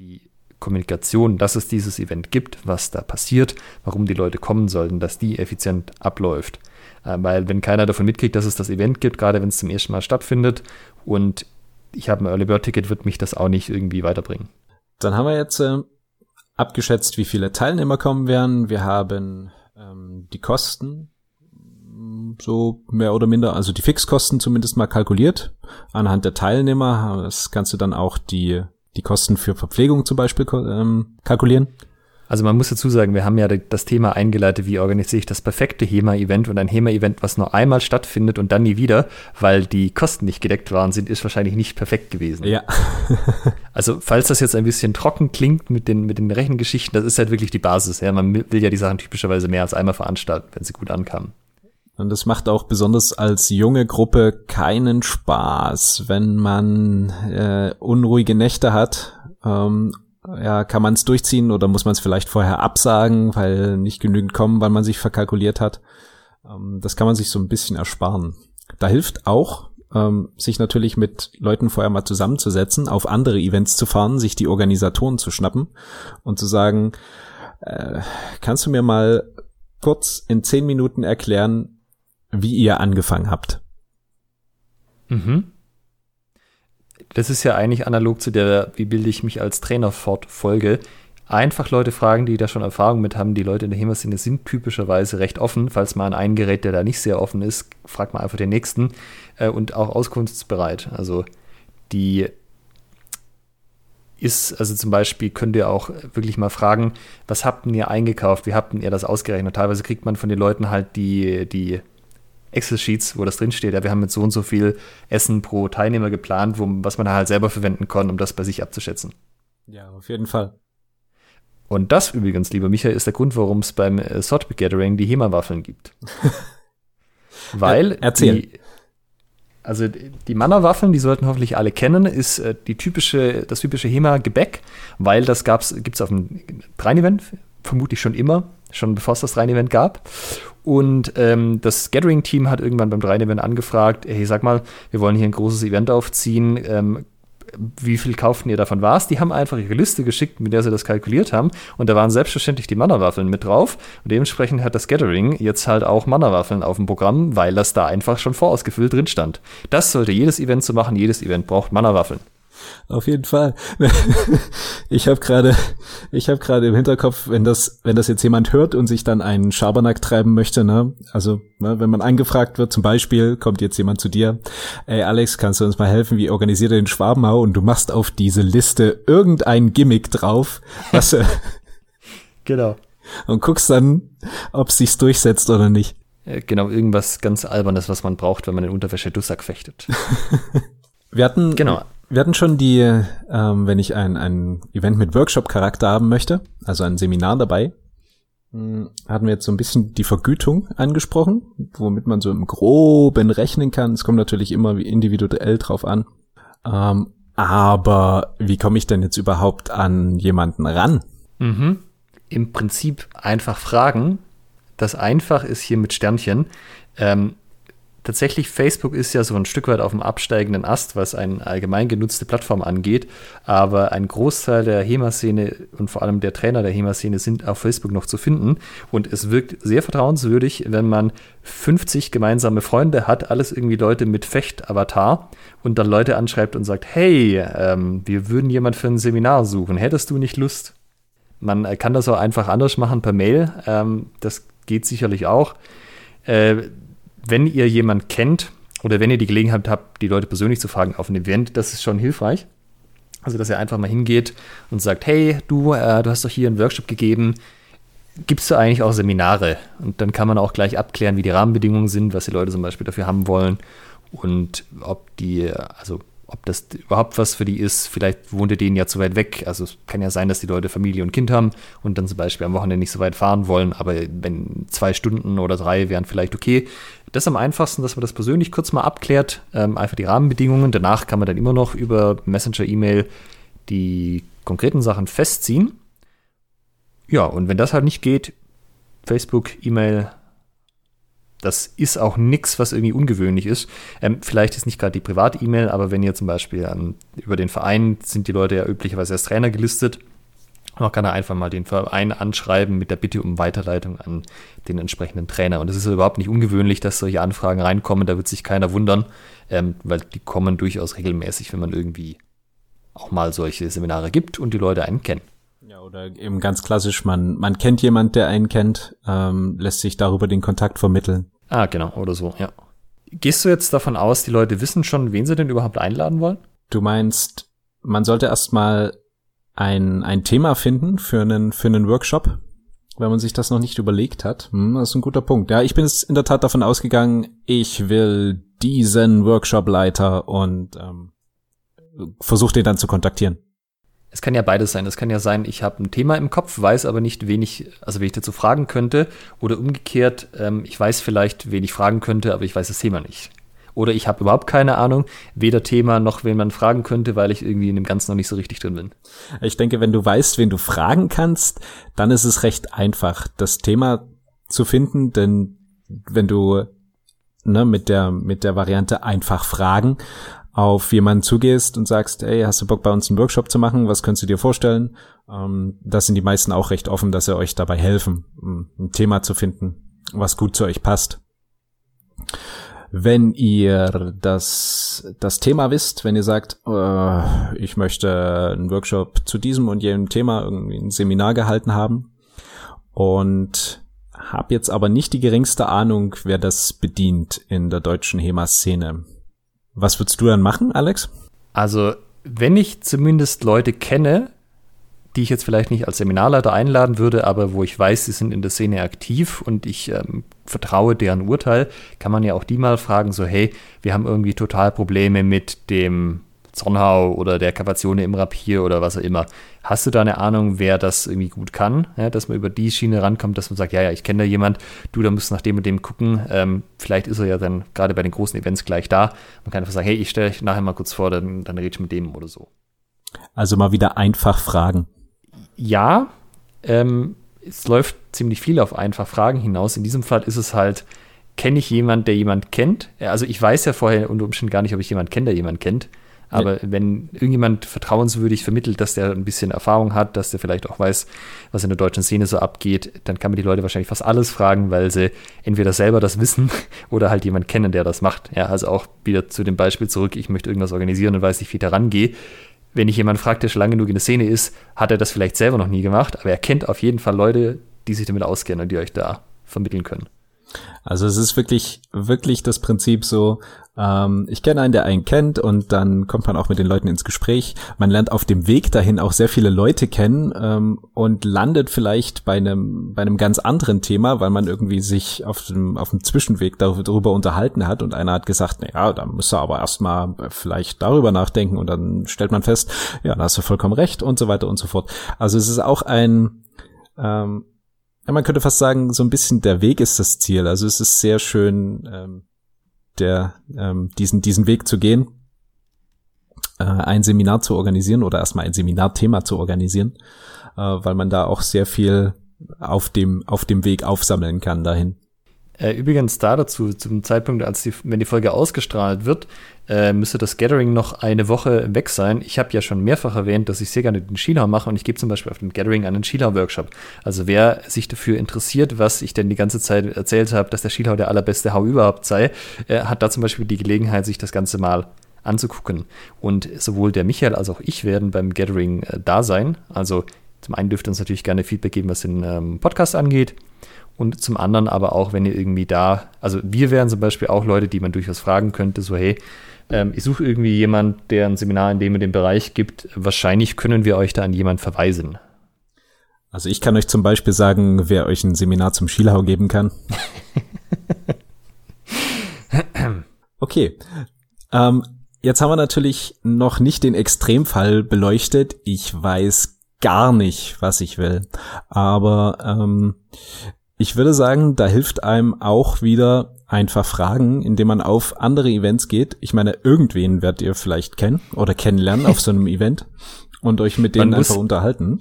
die Kommunikation, dass es dieses Event gibt, was da passiert, warum die Leute kommen sollten, dass die effizient abläuft. Äh, weil wenn keiner davon mitkriegt, dass es das Event gibt, gerade wenn es zum ersten Mal stattfindet und ich habe ein Early Bird Ticket, wird mich das auch nicht irgendwie weiterbringen. Dann haben wir jetzt äh, abgeschätzt, wie viele Teilnehmer kommen werden. Wir haben ähm, die Kosten so mehr oder minder, also die Fixkosten zumindest mal kalkuliert anhand der Teilnehmer. Das kannst du dann auch die die Kosten für Verpflegung zum Beispiel ähm, kalkulieren? Also man muss dazu sagen, wir haben ja das Thema eingeleitet, wie organisiere ich das perfekte HEMA-Event und ein HEMA-Event, was nur einmal stattfindet und dann nie wieder, weil die Kosten nicht gedeckt waren, sind, ist wahrscheinlich nicht perfekt gewesen. Ja. also falls das jetzt ein bisschen trocken klingt mit den, mit den Rechengeschichten, das ist halt wirklich die Basis. Ja, man will ja die Sachen typischerweise mehr als einmal veranstalten, wenn sie gut ankamen. Und es macht auch besonders als junge Gruppe keinen Spaß, wenn man äh, unruhige Nächte hat. Ähm, ja, kann man es durchziehen oder muss man es vielleicht vorher absagen, weil nicht genügend kommen, weil man sich verkalkuliert hat. Ähm, das kann man sich so ein bisschen ersparen. Da hilft auch, ähm, sich natürlich mit Leuten vorher mal zusammenzusetzen, auf andere Events zu fahren, sich die Organisatoren zu schnappen und zu sagen, äh, kannst du mir mal kurz in zehn Minuten erklären, wie ihr angefangen habt. Mhm. Das ist ja eigentlich analog zu der, wie bilde ich mich als Trainer fort, Folge. Einfach Leute fragen, die da schon Erfahrung mit haben. Die Leute in der HEMA-Szene sind typischerweise recht offen. Falls man ein Gerät, der da nicht sehr offen ist, fragt man einfach den nächsten äh, und auch auskunftsbereit. Also die ist, also zum Beispiel könnt ihr auch wirklich mal fragen, was habt ihr eingekauft, wie habt ihr das ausgerechnet? Teilweise kriegt man von den Leuten halt die, die Excel-Sheets, wo das drinsteht, ja, wir haben mit so und so viel Essen pro Teilnehmer geplant, wo, was man halt selber verwenden kann, um das bei sich abzuschätzen. Ja, auf jeden Fall. Und das übrigens, lieber Michael, ist der Grund, warum es beim äh, Sotby Gathering die HEMA-Waffeln gibt. Weil Erzähl. Die, also die Manna-Waffeln, die sollten hoffentlich alle kennen, ist äh, die typische, das typische HEMA-Gebäck, weil das gibt es auf dem Train-Event, vermutlich schon immer, schon bevor es das Train-Event gab. Und ähm, das Gathering-Team hat irgendwann beim Dreien-Event angefragt, hey, sag mal, wir wollen hier ein großes Event aufziehen. Ähm, wie viel kauften ihr davon was? Die haben einfach ihre Liste geschickt, mit der sie das kalkuliert haben. Und da waren selbstverständlich die Mannerwaffeln mit drauf. Und dementsprechend hat das Gathering jetzt halt auch Mannerwaffeln auf dem Programm, weil das da einfach schon vorausgefüllt drin stand. Das sollte jedes Event so machen. Jedes Event braucht Mannerwaffeln. Auf jeden Fall. Ich habe gerade, ich habe gerade im Hinterkopf, wenn das, wenn das jetzt jemand hört und sich dann einen Schabernack treiben möchte, ne, also ne, wenn man angefragt wird, zum Beispiel kommt jetzt jemand zu dir, ey Alex, kannst du uns mal helfen? Wie organisiert ihr den Schwabenhau? Und du machst auf diese Liste irgendein Gimmick drauf, was äh, genau und guckst dann, ob sich's durchsetzt oder nicht. Genau, irgendwas ganz Albernes, was man braucht, wenn man in Unterwäsche Dussack fechtet. Wir hatten, genau wir hatten schon die, ähm, wenn ich ein, ein Event mit Workshop-Charakter haben möchte, also ein Seminar dabei, hm, hatten wir jetzt so ein bisschen die Vergütung angesprochen, womit man so im Groben rechnen kann. Es kommt natürlich immer individuell drauf an. Ähm, aber wie komme ich denn jetzt überhaupt an jemanden ran? Mhm. Im Prinzip einfach fragen. Das einfach ist hier mit Sternchen. Ähm, tatsächlich, Facebook ist ja so ein Stück weit auf dem absteigenden Ast, was eine allgemein genutzte Plattform angeht. Aber ein Großteil der HEMA-Szene und vor allem der Trainer der HEMA-Szene sind auf Facebook noch zu finden. Und es wirkt sehr vertrauenswürdig, wenn man 50 gemeinsame Freunde hat, alles irgendwie Leute mit Fecht-Avatar und dann Leute anschreibt und sagt, hey, ähm, wir würden jemand für ein Seminar suchen. Hättest du nicht Lust? Man kann das auch einfach anders machen per Mail. Ähm, das geht sicherlich auch. Äh, wenn ihr jemand kennt oder wenn ihr die Gelegenheit habt, die Leute persönlich zu fragen auf ein Event, das ist schon hilfreich. Also, dass ihr einfach mal hingeht und sagt, hey, du, äh, du hast doch hier einen Workshop gegeben, gibst du eigentlich auch Seminare? Und dann kann man auch gleich abklären, wie die Rahmenbedingungen sind, was die Leute zum Beispiel dafür haben wollen und ob die, also ob das überhaupt was für die ist. Vielleicht wohnt ihr denen ja zu weit weg. Also es kann ja sein, dass die Leute Familie und Kind haben und dann zum Beispiel am Wochenende nicht so weit fahren wollen. Aber wenn zwei Stunden oder drei wären vielleicht okay. Das ist am einfachsten, dass man das persönlich kurz mal abklärt. Ähm, einfach die Rahmenbedingungen. Danach kann man dann immer noch über Messenger, E-Mail die konkreten Sachen festziehen. Ja, und wenn das halt nicht geht, Facebook, E-Mail, das ist auch nichts, was irgendwie ungewöhnlich ist. Ähm, vielleicht ist nicht gerade die private E-Mail, aber wenn ihr zum Beispiel ähm, über den Verein sind die Leute ja üblicherweise als Trainer gelistet, dann kann er einfach mal den Verein anschreiben mit der Bitte um Weiterleitung an den entsprechenden Trainer. Und es ist überhaupt nicht ungewöhnlich, dass solche Anfragen reinkommen. Da wird sich keiner wundern, ähm, weil die kommen durchaus regelmäßig, wenn man irgendwie auch mal solche Seminare gibt und die Leute einen kennen. Ja, oder eben ganz klassisch, man, man kennt jemand, der einen kennt, ähm, lässt sich darüber den Kontakt vermitteln. Ah, genau, oder so, ja. Gehst du jetzt davon aus, die Leute wissen schon, wen sie denn überhaupt einladen wollen? Du meinst, man sollte erstmal ein, ein Thema finden für einen, für einen Workshop, wenn man sich das noch nicht überlegt hat. Hm, das ist ein guter Punkt. Ja, ich bin jetzt in der Tat davon ausgegangen, ich will diesen Workshop-Leiter und ähm, versuche den dann zu kontaktieren. Es kann ja beides sein. Es kann ja sein, ich habe ein Thema im Kopf, weiß aber nicht, wen ich, also wen ich dazu fragen könnte. Oder umgekehrt, ähm, ich weiß vielleicht, wen ich fragen könnte, aber ich weiß das Thema nicht. Oder ich habe überhaupt keine Ahnung, weder Thema noch wen man fragen könnte, weil ich irgendwie in dem Ganzen noch nicht so richtig drin bin. Ich denke, wenn du weißt, wen du fragen kannst, dann ist es recht einfach, das Thema zu finden, denn wenn du ne, mit der mit der Variante einfach fragen auf jemanden zugehst und sagst, ey, hast du Bock bei uns einen Workshop zu machen? Was könntest du dir vorstellen? Ähm, da sind die meisten auch recht offen, dass sie euch dabei helfen, ein Thema zu finden, was gut zu euch passt. Wenn ihr das, das Thema wisst, wenn ihr sagt, äh, ich möchte einen Workshop zu diesem und jenem Thema, irgendwie ein Seminar gehalten haben und hab jetzt aber nicht die geringste Ahnung, wer das bedient in der deutschen HEMA-Szene was würdest du dann machen, Alex? Also, wenn ich zumindest Leute kenne, die ich jetzt vielleicht nicht als Seminarleiter einladen würde, aber wo ich weiß, sie sind in der Szene aktiv und ich ähm, vertraue deren Urteil, kann man ja auch die mal fragen, so hey, wir haben irgendwie total Probleme mit dem Zornhau oder der Kavatione im Rapier oder was auch immer. Hast du da eine Ahnung, wer das irgendwie gut kann? Ja, dass man über die Schiene rankommt, dass man sagt, ja, ja, ich kenne da jemand, du, da musst nach dem und dem gucken. Ähm, vielleicht ist er ja dann gerade bei den großen Events gleich da. Man kann einfach sagen, hey, ich stelle euch nachher mal kurz vor, dann, dann rede ich mit dem oder so. Also mal wieder einfach fragen. Ja, ähm, es läuft ziemlich viel auf einfach Fragen hinaus. In diesem Fall ist es halt, kenne ich jemand, der jemand kennt? Also ich weiß ja vorher unter Umständen gar nicht, ob ich jemand kenne, der jemand kennt. Aber ja. wenn irgendjemand vertrauenswürdig vermittelt, dass der ein bisschen Erfahrung hat, dass der vielleicht auch weiß, was in der deutschen Szene so abgeht, dann kann man die Leute wahrscheinlich fast alles fragen, weil sie entweder selber das wissen oder halt jemand kennen, der das macht. Ja, also auch wieder zu dem Beispiel zurück, ich möchte irgendwas organisieren und weiß nicht, wie ich da rangehe. Wenn ich jemanden frage, der schon lange genug in der Szene ist, hat er das vielleicht selber noch nie gemacht, aber er kennt auf jeden Fall Leute, die sich damit auskennen und die euch da vermitteln können. Also es ist wirklich, wirklich das Prinzip so, ähm, ich kenne einen, der einen kennt und dann kommt man auch mit den Leuten ins Gespräch. Man lernt auf dem Weg dahin auch sehr viele Leute kennen ähm, und landet vielleicht bei einem, bei einem ganz anderen Thema, weil man irgendwie sich auf dem, auf dem Zwischenweg darüber unterhalten hat und einer hat gesagt, na ja, da müsste aber erstmal vielleicht darüber nachdenken und dann stellt man fest, ja, da hast du vollkommen recht und so weiter und so fort. Also es ist auch ein, ähm, ja, man könnte fast sagen, so ein bisschen der Weg ist das Ziel. Also es ist sehr schön, ähm, der, ähm, diesen, diesen Weg zu gehen, äh, ein Seminar zu organisieren oder erstmal ein Seminarthema zu organisieren, äh, weil man da auch sehr viel auf dem, auf dem Weg aufsammeln kann dahin. Äh, übrigens da dazu, zum Zeitpunkt, als die, wenn die Folge ausgestrahlt wird, äh, müsste das Gathering noch eine Woche weg sein. Ich habe ja schon mehrfach erwähnt, dass ich sehr gerne den Skilauer mache und ich gebe zum Beispiel auf dem Gathering einen Skilauer-Workshop. Also wer sich dafür interessiert, was ich denn die ganze Zeit erzählt habe, dass der Skilauer der allerbeste Hau überhaupt sei, äh, hat da zum Beispiel die Gelegenheit, sich das Ganze mal anzugucken. Und sowohl der Michael als auch ich werden beim Gathering äh, da sein. Also zum einen dürft ihr uns natürlich gerne Feedback geben, was den ähm, Podcast angeht. Und zum anderen aber auch, wenn ihr irgendwie da, also wir wären zum Beispiel auch Leute, die man durchaus fragen könnte, so hey, ähm, ich suche irgendwie jemand, der ein Seminar in dem in dem Bereich gibt. Wahrscheinlich können wir euch da an jemand verweisen. Also ich kann euch zum Beispiel sagen, wer euch ein Seminar zum Schielhau geben kann. okay. Ähm, jetzt haben wir natürlich noch nicht den Extremfall beleuchtet. Ich weiß gar nicht, was ich will. Aber ähm, ich würde sagen, da hilft einem auch wieder einfach fragen, indem man auf andere Events geht. Ich meine, irgendwen werdet ihr vielleicht kennen oder kennenlernen auf so einem Event und euch mit denen einfach unterhalten.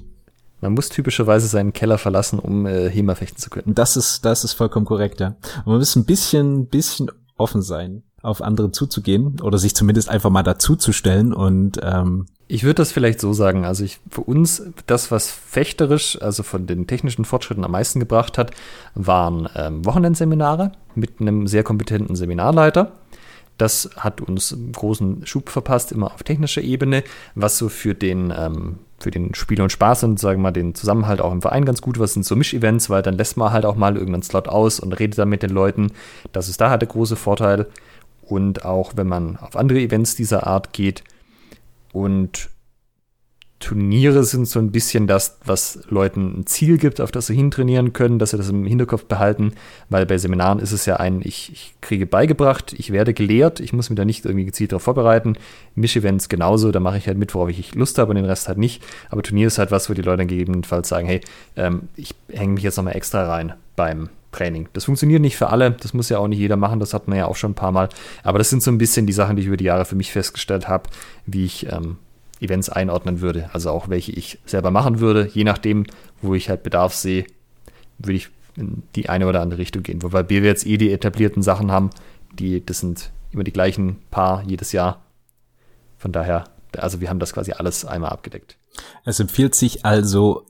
Man muss typischerweise seinen Keller verlassen, um äh, HEMA fechten zu können. Das ist, das ist vollkommen korrekt, ja. Und man muss ein bisschen, bisschen offen sein, auf andere zuzugehen oder sich zumindest einfach mal dazuzustellen und ähm, ich würde das vielleicht so sagen. Also ich, für uns, das, was fechterisch, also von den technischen Fortschritten am meisten gebracht hat, waren ähm, Wochenendseminare mit einem sehr kompetenten Seminarleiter. Das hat uns großen Schub verpasst, immer auf technischer Ebene, was so für den, ähm, für den Spiel und Spaß und sagen wir mal den Zusammenhalt auch im Verein ganz gut war, sind so Mischevents, weil dann lässt man halt auch mal irgendeinen Slot aus und redet dann mit den Leuten. Das ist da halt der große Vorteil. Und auch wenn man auf andere Events dieser Art geht, und Turniere sind so ein bisschen das, was Leuten ein Ziel gibt, auf das sie hintrainieren können, dass sie das im Hinterkopf behalten, weil bei Seminaren ist es ja ein, ich, ich kriege beigebracht, ich werde gelehrt, ich muss mich da nicht irgendwie gezielt darauf vorbereiten. Misch-Events genauso, da mache ich halt mit, worauf ich Lust habe und den Rest halt nicht. Aber Turnier ist halt was, wo die Leute dann gegebenenfalls sagen, hey, ähm, ich hänge mich jetzt nochmal extra rein beim Training. Das funktioniert nicht für alle, das muss ja auch nicht jeder machen, das hat man ja auch schon ein paar Mal. Aber das sind so ein bisschen die Sachen, die ich über die Jahre für mich festgestellt habe, wie ich ähm, Events einordnen würde. Also auch welche ich selber machen würde, je nachdem, wo ich halt Bedarf sehe, würde ich in die eine oder andere Richtung gehen. Wobei wir jetzt eh die etablierten Sachen haben, die, das sind immer die gleichen paar jedes Jahr. Von daher, also wir haben das quasi alles einmal abgedeckt. Es empfiehlt sich also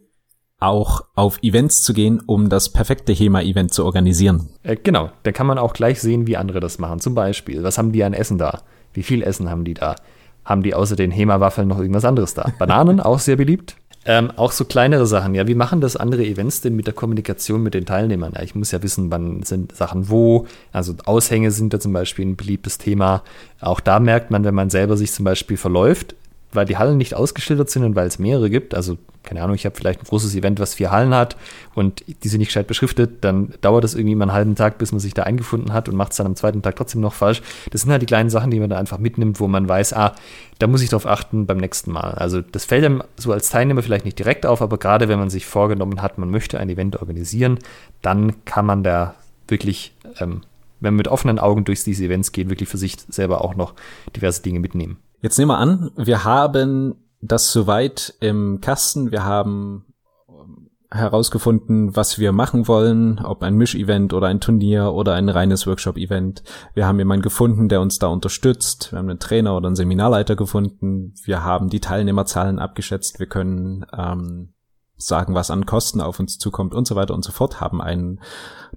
auch auf Events zu gehen, um das perfekte HEMA-Event zu organisieren. Äh, genau, da kann man auch gleich sehen, wie andere das machen. Zum Beispiel, was haben die an Essen da? Wie viel Essen haben die da? Haben die außer den HEMA-Waffeln noch irgendwas anderes da? Bananen, auch sehr beliebt. Ähm, auch so kleinere Sachen, ja. Wie machen das andere Events denn mit der Kommunikation mit den Teilnehmern? Ja, ich muss ja wissen, wann sind Sachen wo. Also Aushänge sind da zum Beispiel ein beliebtes Thema. Auch da merkt man, wenn man selber sich zum Beispiel verläuft, weil die Hallen nicht ausgeschildert sind und weil es mehrere gibt, also keine Ahnung, ich habe vielleicht ein großes Event, was vier Hallen hat und die sind nicht gescheit beschriftet, dann dauert das irgendwie mal einen halben Tag, bis man sich da eingefunden hat und macht es dann am zweiten Tag trotzdem noch falsch. Das sind halt die kleinen Sachen, die man da einfach mitnimmt, wo man weiß, ah, da muss ich drauf achten beim nächsten Mal. Also das fällt einem so als Teilnehmer vielleicht nicht direkt auf, aber gerade wenn man sich vorgenommen hat, man möchte ein Event organisieren, dann kann man da wirklich, ähm, wenn man mit offenen Augen durch diese Events geht, wirklich für sich selber auch noch diverse Dinge mitnehmen. Jetzt nehmen wir an, wir haben das soweit im Kasten. Wir haben ähm, herausgefunden, was wir machen wollen, ob ein Misch-Event oder ein Turnier oder ein reines Workshop-Event. Wir haben jemanden gefunden, der uns da unterstützt. Wir haben einen Trainer oder einen Seminarleiter gefunden. Wir haben die Teilnehmerzahlen abgeschätzt. Wir können ähm, sagen, was an Kosten auf uns zukommt und so weiter und so fort. Haben ein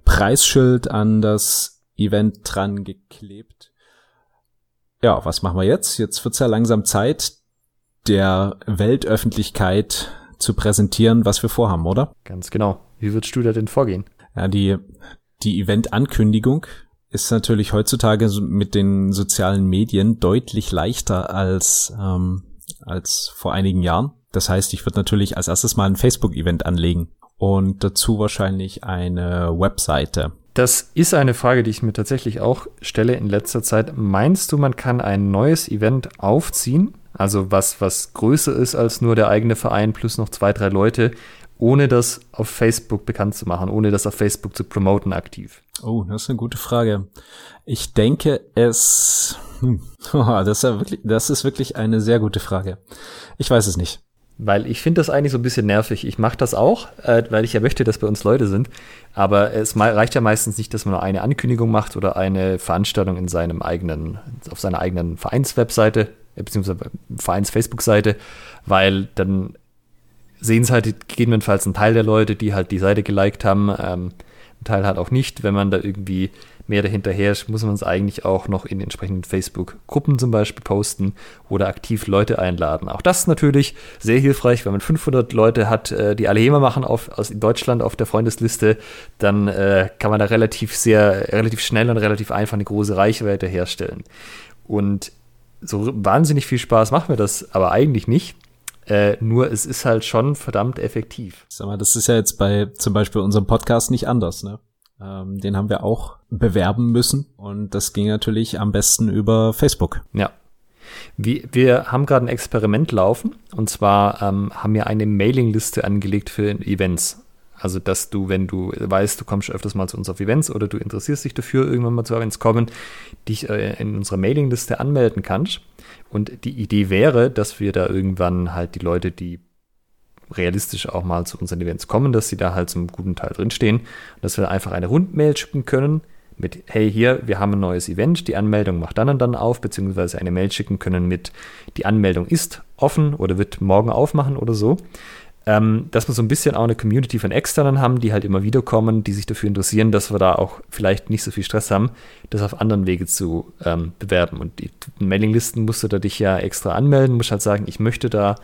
Preisschild an das Event dran geklebt ja, was machen wir jetzt? Jetzt wird's ja langsam Zeit, der Weltöffentlichkeit zu präsentieren, was wir vorhaben, oder? Ganz genau. Wie würdest du da denn vorgehen? Ja, die, die Event-Ankündigung ist natürlich heutzutage mit den sozialen Medien deutlich leichter als, ähm, als vor einigen Jahren. Das heißt, ich würde natürlich als erstes mal ein Facebook-Event anlegen und dazu wahrscheinlich eine Webseite. Das ist eine Frage, die ich mir tatsächlich auch stelle in letzter Zeit. Meinst du, man kann ein neues Event aufziehen? Also was, was größer ist als nur der eigene Verein plus noch zwei, drei Leute, ohne das auf Facebook bekannt zu machen, ohne das auf Facebook zu promoten aktiv? Oh, das ist eine gute Frage. Ich denke, es, hm, das, ist wirklich, das ist wirklich eine sehr gute Frage. Ich weiß es nicht. Weil ich finde das eigentlich so ein bisschen nervig. Ich mache das auch, äh, weil ich ja möchte, dass bei uns Leute sind. Aber es reicht ja meistens nicht, dass man nur eine Ankündigung macht oder eine Veranstaltung in seinem eigenen, auf seiner eigenen Vereinswebseite, äh, beziehungsweise Vereins-Facebook-Seite, weil dann sehen es halt gegebenenfalls ein Teil der Leute, die halt die Seite geliked haben, ähm, ein Teil halt auch nicht. Wenn man da irgendwie mehr dahinter herrscht, muss man es eigentlich auch noch in entsprechenden Facebook-Gruppen zum Beispiel posten oder aktiv Leute einladen. Auch das ist natürlich sehr hilfreich, wenn man 500 Leute hat, äh, die alle HEMA machen auf, aus Deutschland auf der Freundesliste, dann äh, kann man da relativ sehr, relativ schnell und relativ einfach eine große Reichweite herstellen. Und so wahnsinnig viel Spaß macht mir das aber eigentlich nicht. Äh, nur es ist halt schon verdammt effektiv. Sag mal, das ist ja jetzt bei zum Beispiel unserem Podcast nicht anders, ne? Ähm, den haben wir auch bewerben müssen und das ging natürlich am besten über Facebook. Ja. Wir, wir haben gerade ein Experiment laufen und zwar ähm, haben wir eine Mailingliste angelegt für Events. Also, dass du, wenn du weißt, du kommst öfters mal zu uns auf Events oder du interessierst dich dafür, irgendwann mal zu Events kommen, dich äh, in unserer Mailingliste anmelden kannst. Und die Idee wäre, dass wir da irgendwann halt die Leute, die realistisch auch mal zu unseren Events kommen, dass sie da halt zum guten Teil drinstehen, dass wir einfach eine Rundmail schicken können mit, hey, hier, wir haben ein neues Event, die Anmeldung macht dann und dann auf, beziehungsweise eine Mail schicken können mit, die Anmeldung ist offen oder wird morgen aufmachen oder so. Ähm, dass wir so ein bisschen auch eine Community von Externen haben, die halt immer wieder kommen, die sich dafür interessieren, dass wir da auch vielleicht nicht so viel Stress haben, das auf anderen Wege zu ähm, bewerben. Und die Mailinglisten musst du da dich ja extra anmelden, musst halt sagen, ich möchte da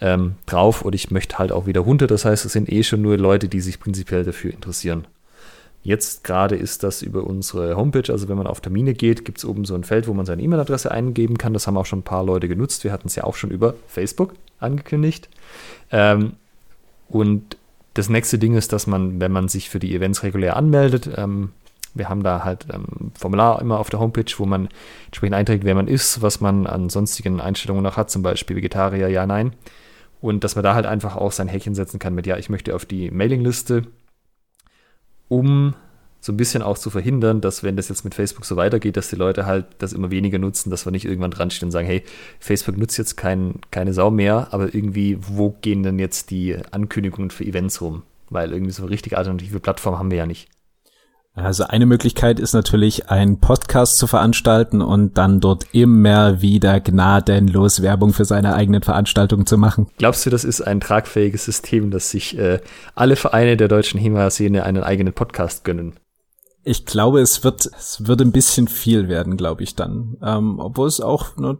ähm, drauf und ich möchte halt auch wieder runter. Das heißt, es sind eh schon nur Leute, die sich prinzipiell dafür interessieren. Jetzt gerade ist das über unsere Homepage, also wenn man auf Termine geht, gibt es oben so ein Feld, wo man seine E-Mail-Adresse eingeben kann. Das haben auch schon ein paar Leute genutzt. Wir hatten es ja auch schon über Facebook angekündigt. Ähm, und das nächste Ding ist, dass man, wenn man sich für die Events regulär anmeldet, ähm, wir haben da halt ein ähm, Formular immer auf der Homepage, wo man entsprechend einträgt, wer man ist, was man an sonstigen Einstellungen noch hat, zum Beispiel Vegetarier, ja, nein. Und dass man da halt einfach auch sein Häkchen setzen kann mit, ja, ich möchte auf die Mailingliste, um so ein bisschen auch zu verhindern, dass wenn das jetzt mit Facebook so weitergeht, dass die Leute halt das immer weniger nutzen, dass wir nicht irgendwann dran stehen und sagen, hey, Facebook nutzt jetzt kein, keine Sau mehr, aber irgendwie, wo gehen denn jetzt die Ankündigungen für Events rum? Weil irgendwie so eine richtig alternative Plattform haben wir ja nicht. Also eine Möglichkeit ist natürlich, einen Podcast zu veranstalten und dann dort immer wieder gnadenlos Werbung für seine eigenen Veranstaltungen zu machen. Glaubst du, das ist ein tragfähiges System, dass sich äh, alle Vereine der deutschen HEMA-Szene einen eigenen Podcast gönnen? Ich glaube, es wird, es wird ein bisschen viel werden, glaube ich dann. Ähm, obwohl es auch, ne,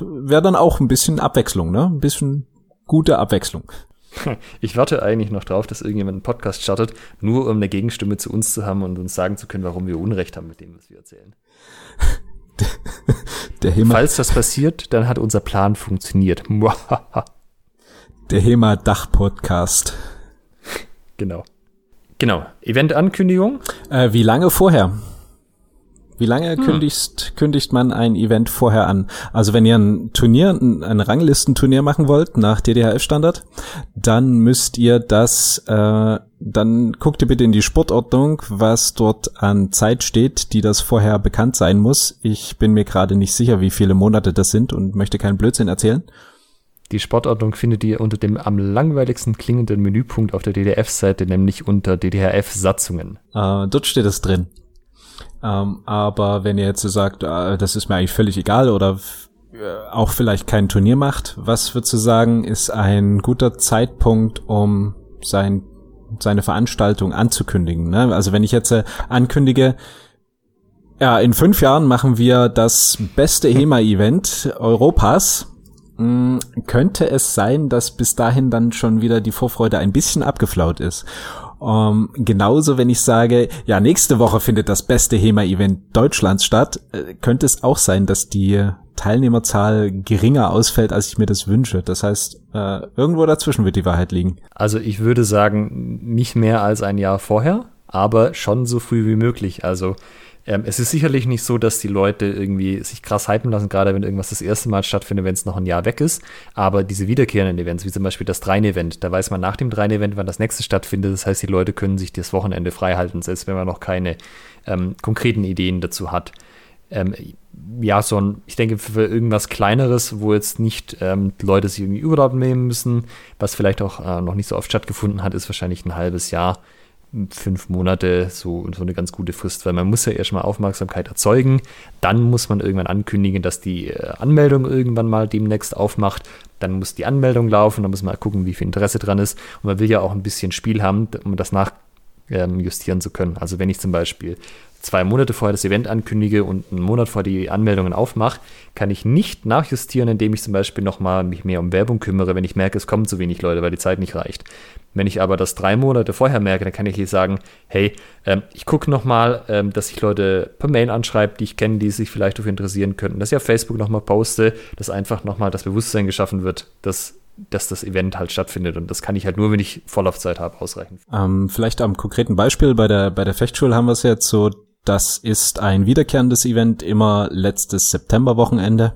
wäre dann auch ein bisschen Abwechslung, ne? Ein bisschen gute Abwechslung. Ich warte eigentlich noch drauf, dass irgendjemand einen Podcast startet, nur um eine Gegenstimme zu uns zu haben und uns sagen zu können, warum wir Unrecht haben mit dem, was wir erzählen. Der Hema Falls das passiert, dann hat unser Plan funktioniert. Der HEMA-Dach-Podcast. Genau. Genau. Event-Ankündigung? Äh, wie lange vorher? Wie lange hm. kündigst, kündigt man ein Event vorher an? Also wenn ihr ein Turnier, ein Ranglistenturnier machen wollt nach DDHF-Standard, dann müsst ihr das, äh, dann guckt ihr bitte in die Sportordnung, was dort an Zeit steht, die das vorher bekannt sein muss. Ich bin mir gerade nicht sicher, wie viele Monate das sind und möchte keinen Blödsinn erzählen. Die Sportordnung findet ihr unter dem am langweiligsten klingenden Menüpunkt auf der DDF-Seite, nämlich unter DDHF-Satzungen. Äh, dort steht es drin. Ähm, aber wenn ihr jetzt so sagt, äh, das ist mir eigentlich völlig egal oder äh, auch vielleicht kein Turnier macht, was würdest du sagen, ist ein guter Zeitpunkt, um sein, seine Veranstaltung anzukündigen? Ne? Also wenn ich jetzt äh, ankündige, ja, in fünf Jahren machen wir das beste HEMA-Event Europas, hm, könnte es sein, dass bis dahin dann schon wieder die Vorfreude ein bisschen abgeflaut ist. Um, ähm, genauso, wenn ich sage, ja, nächste Woche findet das beste HEMA-Event Deutschlands statt, äh, könnte es auch sein, dass die Teilnehmerzahl geringer ausfällt, als ich mir das wünsche. Das heißt, äh, irgendwo dazwischen wird die Wahrheit liegen. Also ich würde sagen, nicht mehr als ein Jahr vorher, aber schon so früh wie möglich. Also ähm, es ist sicherlich nicht so, dass die Leute irgendwie sich krass hypen lassen, gerade wenn irgendwas das erste Mal stattfindet, wenn es noch ein Jahr weg ist. Aber diese wiederkehrenden Events, wie zum Beispiel das Drein-Event, da weiß man nach dem Drein-Event, wann das nächste stattfindet. Das heißt, die Leute können sich das Wochenende frei halten, selbst wenn man noch keine ähm, konkreten Ideen dazu hat. Ähm, ja, so ein, ich denke, für irgendwas Kleineres, wo jetzt nicht ähm, Leute sich irgendwie Urlaub nehmen müssen, was vielleicht auch äh, noch nicht so oft stattgefunden hat, ist wahrscheinlich ein halbes Jahr fünf Monate so, so eine ganz gute Frist, weil man muss ja erstmal Aufmerksamkeit erzeugen, dann muss man irgendwann ankündigen, dass die äh, Anmeldung irgendwann mal demnächst aufmacht, dann muss die Anmeldung laufen, dann muss man gucken, wie viel Interesse dran ist. Und man will ja auch ein bisschen Spiel haben, um das nach ähm, justieren zu können. Also wenn ich zum Beispiel zwei Monate vorher das Event ankündige und einen Monat vor die Anmeldungen aufmache, kann ich nicht nachjustieren, indem ich zum Beispiel nochmal mich mehr um Werbung kümmere, wenn ich merke, es kommen zu wenig Leute, weil die Zeit nicht reicht. Wenn ich aber das drei Monate vorher merke, dann kann ich hier sagen, hey, ähm, ich gucke nochmal, ähm, dass ich Leute per Mail anschreibe, die ich kenne, die sich vielleicht dafür interessieren könnten, dass ich auf Facebook nochmal poste, dass einfach nochmal das Bewusstsein geschaffen wird, dass dass das Event halt stattfindet. Und das kann ich halt nur, wenn ich Vorlaufzeit habe, ausreichen. Ähm, vielleicht am konkreten Beispiel bei der, bei der Fechtschule haben wir es jetzt so, das ist ein wiederkehrendes Event, immer letztes Septemberwochenende.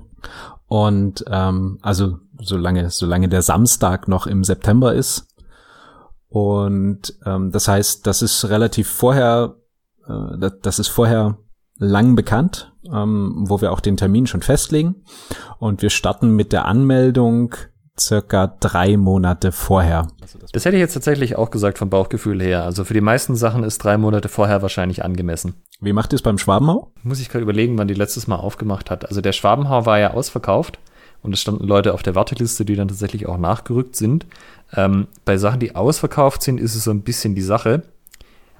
Und ähm, also solange, solange der Samstag noch im September ist. Und ähm, das heißt, das ist relativ vorher, äh, das, ist vorher lang bekannt, ähm, wo wir auch den Termin schon festlegen. Und wir starten mit der Anmeldung circa drei Monate vorher. Das hätte ich jetzt tatsächlich auch gesagt vom Bauchgefühl her. Also für die meisten Sachen ist drei Monate vorher wahrscheinlich angemessen. Wie macht ihr es beim Schwabenhau? Muss ich gerade überlegen, wann die letztes Mal aufgemacht hat. Also der Schwabenhau war ja ausverkauft und es standen Leute auf der Warteliste, die dann tatsächlich auch nachgerückt sind. Ähm, bei Sachen, die ausverkauft sind, ist es so ein bisschen die Sache.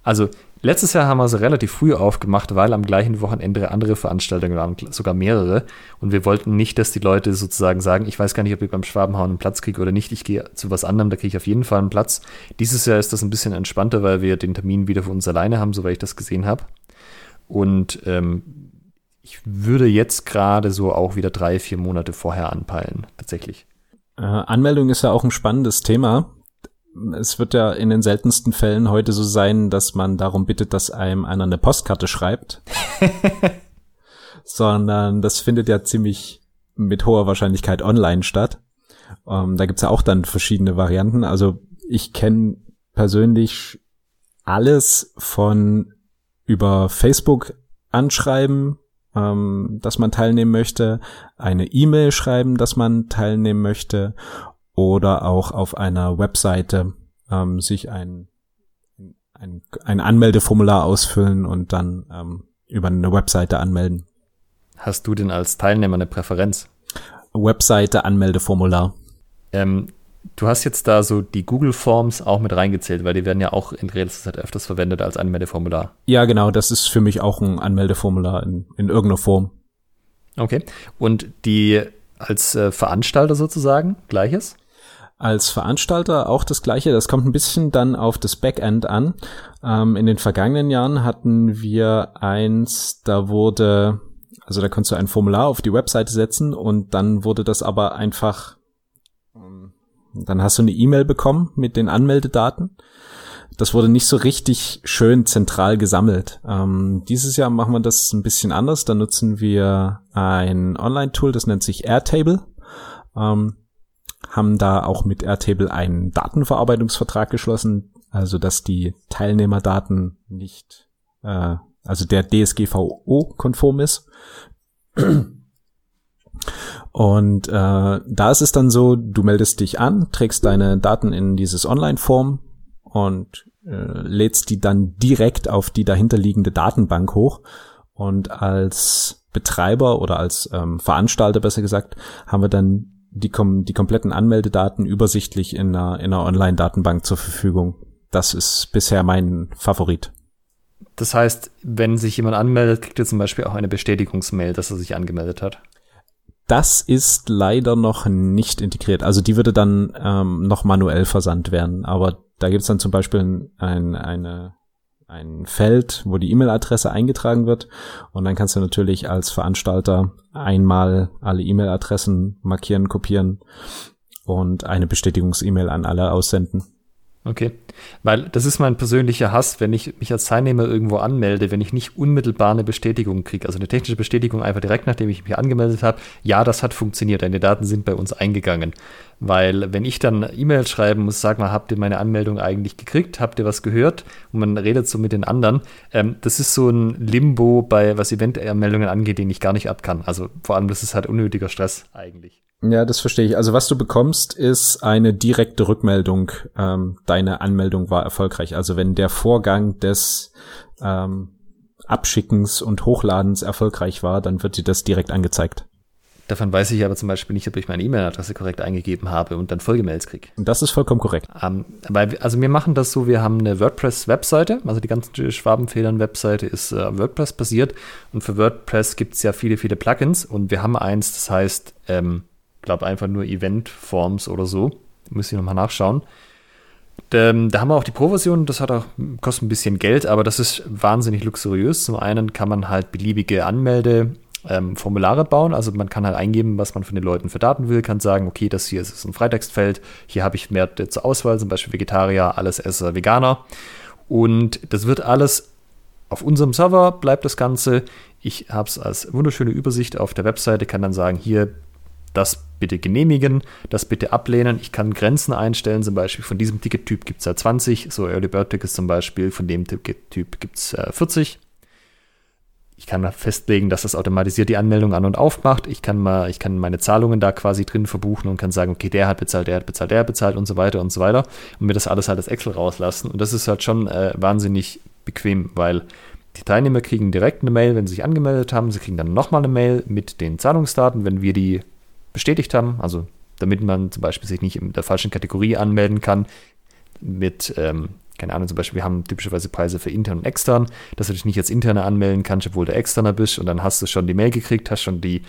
Also Letztes Jahr haben wir sie relativ früh aufgemacht, weil am gleichen Wochenende andere Veranstaltungen waren, sogar mehrere. Und wir wollten nicht, dass die Leute sozusagen sagen, ich weiß gar nicht, ob ich beim Schwabenhauen einen Platz kriege oder nicht. Ich gehe zu was anderem, da kriege ich auf jeden Fall einen Platz. Dieses Jahr ist das ein bisschen entspannter, weil wir den Termin wieder für uns alleine haben, soweit ich das gesehen habe. Und ähm, ich würde jetzt gerade so auch wieder drei, vier Monate vorher anpeilen, tatsächlich. Äh, Anmeldung ist ja auch ein spannendes Thema es wird ja in den seltensten Fällen heute so sein, dass man darum bittet, dass einem einer eine Postkarte schreibt. Sondern das findet ja ziemlich mit hoher Wahrscheinlichkeit online statt. Ähm, da gibt's ja auch dann verschiedene Varianten. Also ich kenne persönlich alles von über Facebook anschreiben, ähm, dass man teilnehmen möchte, eine E-Mail schreiben, dass man teilnehmen möchte oder auch auf einer Webseite ähm, sich ein, ein, ein Anmeldeformular ausfüllen und dann ähm, über eine Webseite anmelden. Hast du denn als Teilnehmer eine Präferenz? Webseite Anmeldeformular. Ähm, du hast jetzt da so die Google Forms auch mit reingezählt, weil die werden ja auch in letzter Zeit öfters verwendet als Anmeldeformular. Ja, genau, das ist für mich auch ein Anmeldeformular in, in irgendeiner Form. Okay. Und die als äh, Veranstalter sozusagen, gleiches? Als Veranstalter auch das gleiche. Das kommt ein bisschen dann auf das Backend an. Ähm, in den vergangenen Jahren hatten wir eins, da wurde, also da konntest du ein Formular auf die Webseite setzen und dann wurde das aber einfach, ähm, dann hast du eine E-Mail bekommen mit den Anmeldedaten. Das wurde nicht so richtig schön zentral gesammelt. Ähm, dieses Jahr machen wir das ein bisschen anders. Da nutzen wir ein Online-Tool, das nennt sich Airtable. Ähm, haben da auch mit Airtable einen Datenverarbeitungsvertrag geschlossen, also dass die Teilnehmerdaten nicht, äh, also der DSGVO-konform ist. Und äh, da ist es dann so, du meldest dich an, trägst deine Daten in dieses Online-Form und äh, lädst die dann direkt auf die dahinterliegende Datenbank hoch. Und als Betreiber oder als ähm, Veranstalter besser gesagt, haben wir dann die, kom die kompletten Anmeldedaten übersichtlich in einer, in einer Online-Datenbank zur Verfügung. Das ist bisher mein Favorit. Das heißt, wenn sich jemand anmeldet, kriegt er zum Beispiel auch eine Bestätigungsmail, dass er sich angemeldet hat. Das ist leider noch nicht integriert. Also die würde dann ähm, noch manuell versandt werden. Aber da gibt es dann zum Beispiel ein, eine ein Feld, wo die E-Mail-Adresse eingetragen wird. Und dann kannst du natürlich als Veranstalter einmal alle E-Mail-Adressen markieren, kopieren und eine Bestätigungs-E-Mail an alle aussenden. Okay, weil das ist mein persönlicher Hass, wenn ich mich als Teilnehmer irgendwo anmelde, wenn ich nicht unmittelbar eine Bestätigung kriege, also eine technische Bestätigung einfach direkt nachdem ich mich angemeldet habe, ja, das hat funktioniert, deine Daten sind bei uns eingegangen. Weil wenn ich dann E-Mail schreiben muss, sag mal, habt ihr meine Anmeldung eigentlich gekriegt? Habt ihr was gehört? Und man redet so mit den anderen. Ähm, das ist so ein Limbo bei, was Event-Anmeldungen angeht, den ich gar nicht ab kann. Also vor allem, das ist halt unnötiger Stress eigentlich. Ja, das verstehe ich. Also was du bekommst, ist eine direkte Rückmeldung. Ähm, deine Anmeldung war erfolgreich. Also wenn der Vorgang des ähm, Abschickens und Hochladens erfolgreich war, dann wird dir das direkt angezeigt. Davon weiß ich aber zum Beispiel nicht, ob ich meine E-Mail-Adresse korrekt eingegeben habe und dann Folgemails kriege. Das ist vollkommen korrekt. Ähm, weil, also wir machen das so, wir haben eine WordPress-Webseite, also die ganze Schwabenfedern-Webseite ist äh, WordPress-basiert und für WordPress gibt es ja viele, viele Plugins und wir haben eins, das heißt, ähm, glaube einfach nur Event-Forms oder so. Müsste ich nochmal nachschauen. Ähm, da haben wir auch die Pro-Version, das hat auch, kostet ein bisschen Geld, aber das ist wahnsinnig luxuriös. Zum einen kann man halt beliebige Anmelde- ähm, Formulare bauen. Also man kann halt eingeben, was man von den Leuten für Daten will, kann sagen, okay, das hier ist ein Freitextfeld, hier habe ich mehr zur Auswahl, zum Beispiel Vegetarier, alles Esser, Veganer. Und das wird alles auf unserem Server, bleibt das Ganze. Ich habe es als wunderschöne Übersicht auf der Webseite, kann dann sagen, hier das bitte genehmigen, das bitte ablehnen. Ich kann Grenzen einstellen, zum Beispiel von diesem Tickettyp gibt es ja 20, so Early Bird Tickets zum Beispiel, von dem Tickettyp gibt es äh, 40. Ich kann festlegen, dass das automatisiert die Anmeldung an und aufmacht. Ich kann mal, ich kann meine Zahlungen da quasi drin verbuchen und kann sagen, okay, der hat bezahlt, der hat bezahlt, der hat bezahlt und so weiter und so weiter und mir das alles halt als Excel rauslassen. Und das ist halt schon äh, wahnsinnig bequem, weil die Teilnehmer kriegen direkt eine Mail, wenn sie sich angemeldet haben. Sie kriegen dann nochmal eine Mail mit den Zahlungsdaten, wenn wir die bestätigt haben. Also damit man zum Beispiel sich nicht in der falschen Kategorie anmelden kann mit ähm, keine Ahnung, zum Beispiel, wir haben typischerweise Preise für intern und extern, dass du dich nicht als interner anmelden kannst, obwohl du externer bist und dann hast du schon die Mail gekriegt, hast schon die,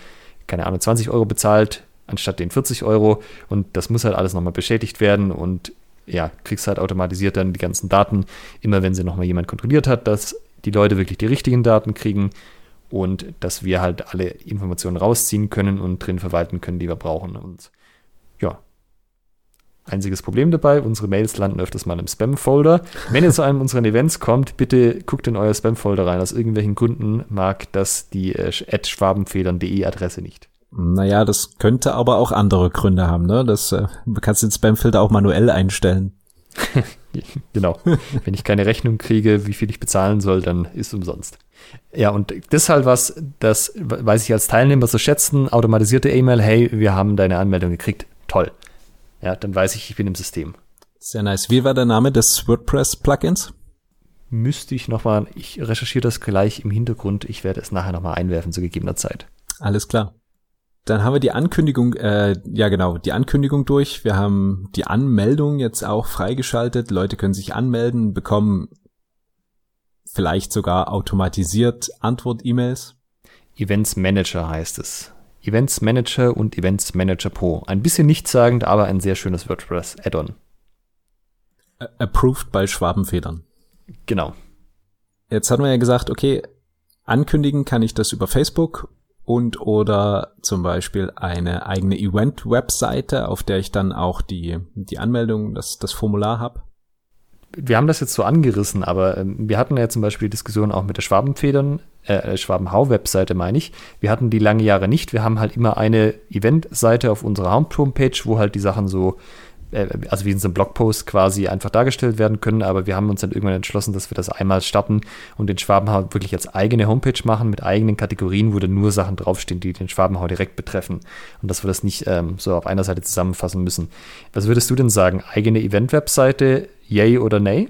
keine Ahnung, 20 Euro bezahlt, anstatt den 40 Euro und das muss halt alles nochmal bestätigt werden und ja, kriegst halt automatisiert dann die ganzen Daten, immer wenn sie nochmal jemand kontrolliert hat, dass die Leute wirklich die richtigen Daten kriegen und dass wir halt alle Informationen rausziehen können und drin verwalten können, die wir brauchen und Einziges Problem dabei, unsere Mails landen öfters mal im Spam-Folder. Wenn ihr zu einem unserer Events kommt, bitte guckt in euer Spam-Folder rein. Aus irgendwelchen Gründen mag das die äh, schwabenfedern.de Adresse nicht. Naja, das könnte aber auch andere Gründe haben, ne? Das äh, kannst den Spam-Filter auch manuell einstellen. genau. Wenn ich keine Rechnung kriege, wie viel ich bezahlen soll, dann ist umsonst. Ja, und halt was, das weiß ich als Teilnehmer so schätzen. Automatisierte E-Mail, hey, wir haben deine Anmeldung gekriegt. Toll ja, dann weiß ich, ich bin im System. Sehr nice. Wie war der Name des WordPress-Plugins? Müsste ich nochmal, ich recherchiere das gleich im Hintergrund. Ich werde es nachher nochmal einwerfen zu gegebener Zeit. Alles klar. Dann haben wir die Ankündigung, äh, ja genau, die Ankündigung durch. Wir haben die Anmeldung jetzt auch freigeschaltet. Leute können sich anmelden, bekommen vielleicht sogar automatisiert Antwort-E-Mails. Events Manager heißt es. Events Manager und Events Manager Pro. Ein bisschen nichtssagend, aber ein sehr schönes WordPress-Add-on. Approved bei Schwabenfedern. Genau. Jetzt hatten wir ja gesagt, okay, ankündigen kann ich das über Facebook und oder zum Beispiel eine eigene Event-Webseite, auf der ich dann auch die, die Anmeldung, das, das Formular habe wir haben das jetzt so angerissen, aber ähm, wir hatten ja zum Beispiel Diskussionen auch mit der Schwabenfedern, äh, Schwabenhau-Webseite meine ich. Wir hatten die lange Jahre nicht. Wir haben halt immer eine Event-Seite auf unserer Homepage, wo halt die Sachen so äh, also wie in so einem Blogpost quasi einfach dargestellt werden können, aber wir haben uns dann irgendwann entschlossen, dass wir das einmal starten und den Schwabenhau wirklich als eigene Homepage machen mit eigenen Kategorien, wo dann nur Sachen draufstehen, die den Schwabenhau direkt betreffen und dass wir das nicht ähm, so auf einer Seite zusammenfassen müssen. Was würdest du denn sagen? Eigene Event-Webseite, yay oder nay?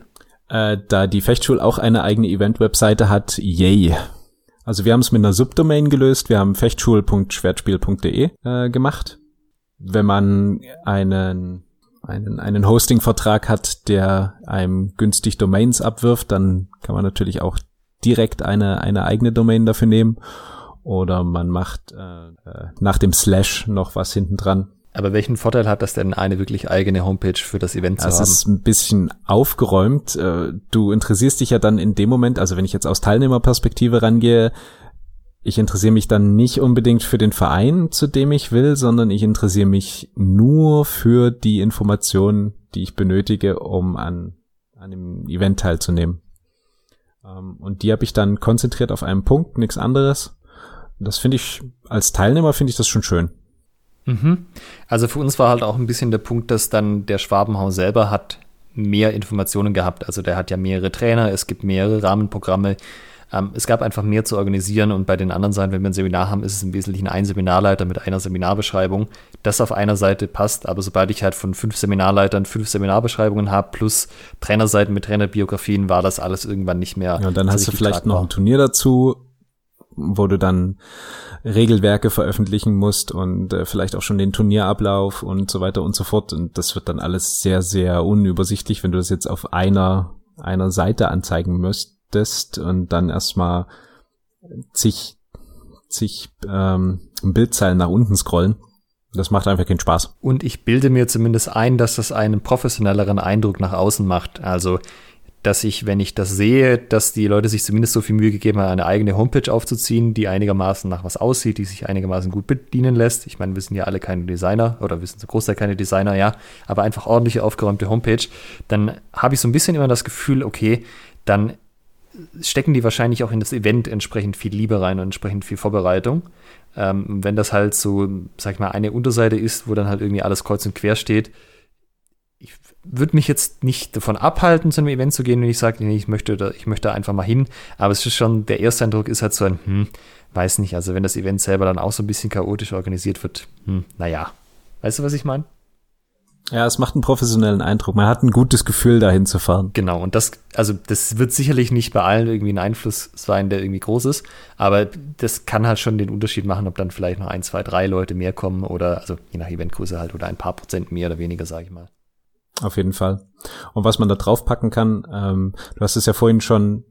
Äh, da die Fechtschul auch eine eigene Event-Webseite hat, yay. Also wir haben es mit einer Subdomain gelöst. Wir haben fechtschul.schwertspiel.de äh, gemacht. Wenn man einen einen, einen Hosting-Vertrag hat, der einem günstig Domains abwirft, dann kann man natürlich auch direkt eine, eine eigene Domain dafür nehmen. Oder man macht äh, äh nach dem Slash noch was hinten dran. Aber welchen Vorteil hat das denn, eine wirklich eigene Homepage für das Event zu das haben? Das ist ein bisschen aufgeräumt. Äh, du interessierst dich ja dann in dem Moment, also wenn ich jetzt aus Teilnehmerperspektive rangehe, ich interessiere mich dann nicht unbedingt für den Verein, zu dem ich will, sondern ich interessiere mich nur für die Informationen, die ich benötige, um an, an dem Event teilzunehmen. Ähm, und die habe ich dann konzentriert auf einen Punkt, nichts anderes. Das finde ich, als Teilnehmer finde ich das schon schön. Mhm. Also für uns war halt auch ein bisschen der Punkt, dass dann der Schwabenhaus selber hat mehr Informationen gehabt. Also der hat ja mehrere Trainer, es gibt mehrere Rahmenprogramme, ähm, es gab einfach mehr zu organisieren und bei den anderen Seiten, wenn wir ein Seminar haben, ist es im Wesentlichen ein Seminarleiter mit einer Seminarbeschreibung, das auf einer Seite passt. Aber sobald ich halt von fünf Seminarleitern fünf Seminarbeschreibungen habe, plus Trainerseiten mit Trainerbiografien, war das alles irgendwann nicht mehr. Ja, und dann hast du vielleicht noch ein Turnier dazu wo du dann Regelwerke veröffentlichen musst und äh, vielleicht auch schon den Turnierablauf und so weiter und so fort. Und das wird dann alles sehr, sehr unübersichtlich, wenn du das jetzt auf einer, einer Seite anzeigen müsstest und dann erstmal zig, zig ähm, Bildzeilen nach unten scrollen. Das macht einfach keinen Spaß. Und ich bilde mir zumindest ein, dass das einen professionelleren Eindruck nach außen macht. Also dass ich, wenn ich das sehe, dass die Leute sich zumindest so viel Mühe gegeben haben, eine eigene Homepage aufzuziehen, die einigermaßen nach was aussieht, die sich einigermaßen gut bedienen lässt. Ich meine, wir sind ja alle keine Designer oder wir sind so Großteil keine Designer, ja, aber einfach ordentliche, aufgeräumte Homepage. Dann habe ich so ein bisschen immer das Gefühl, okay, dann stecken die wahrscheinlich auch in das Event entsprechend viel Liebe rein und entsprechend viel Vorbereitung. Ähm, wenn das halt so, sag ich mal, eine Unterseite ist, wo dann halt irgendwie alles kreuz und quer steht, würde mich jetzt nicht davon abhalten, zu einem Event zu gehen, wenn ich sage, nee, ich möchte, da, ich möchte einfach mal hin. Aber es ist schon, der erste Eindruck ist halt so ein, hm, weiß nicht, also wenn das Event selber dann auch so ein bisschen chaotisch organisiert wird, hm, naja. Weißt du, was ich meine? Ja, es macht einen professionellen Eindruck. Man hat ein gutes Gefühl, dahin zu fahren. Genau, und das, also das wird sicherlich nicht bei allen irgendwie ein Einfluss sein, der irgendwie groß ist, aber das kann halt schon den Unterschied machen, ob dann vielleicht noch ein, zwei, drei Leute mehr kommen oder, also je nach Eventgröße halt, oder ein paar Prozent mehr oder weniger, sage ich mal. Auf jeden Fall. Und was man da draufpacken kann, ähm, du hast es ja vorhin schon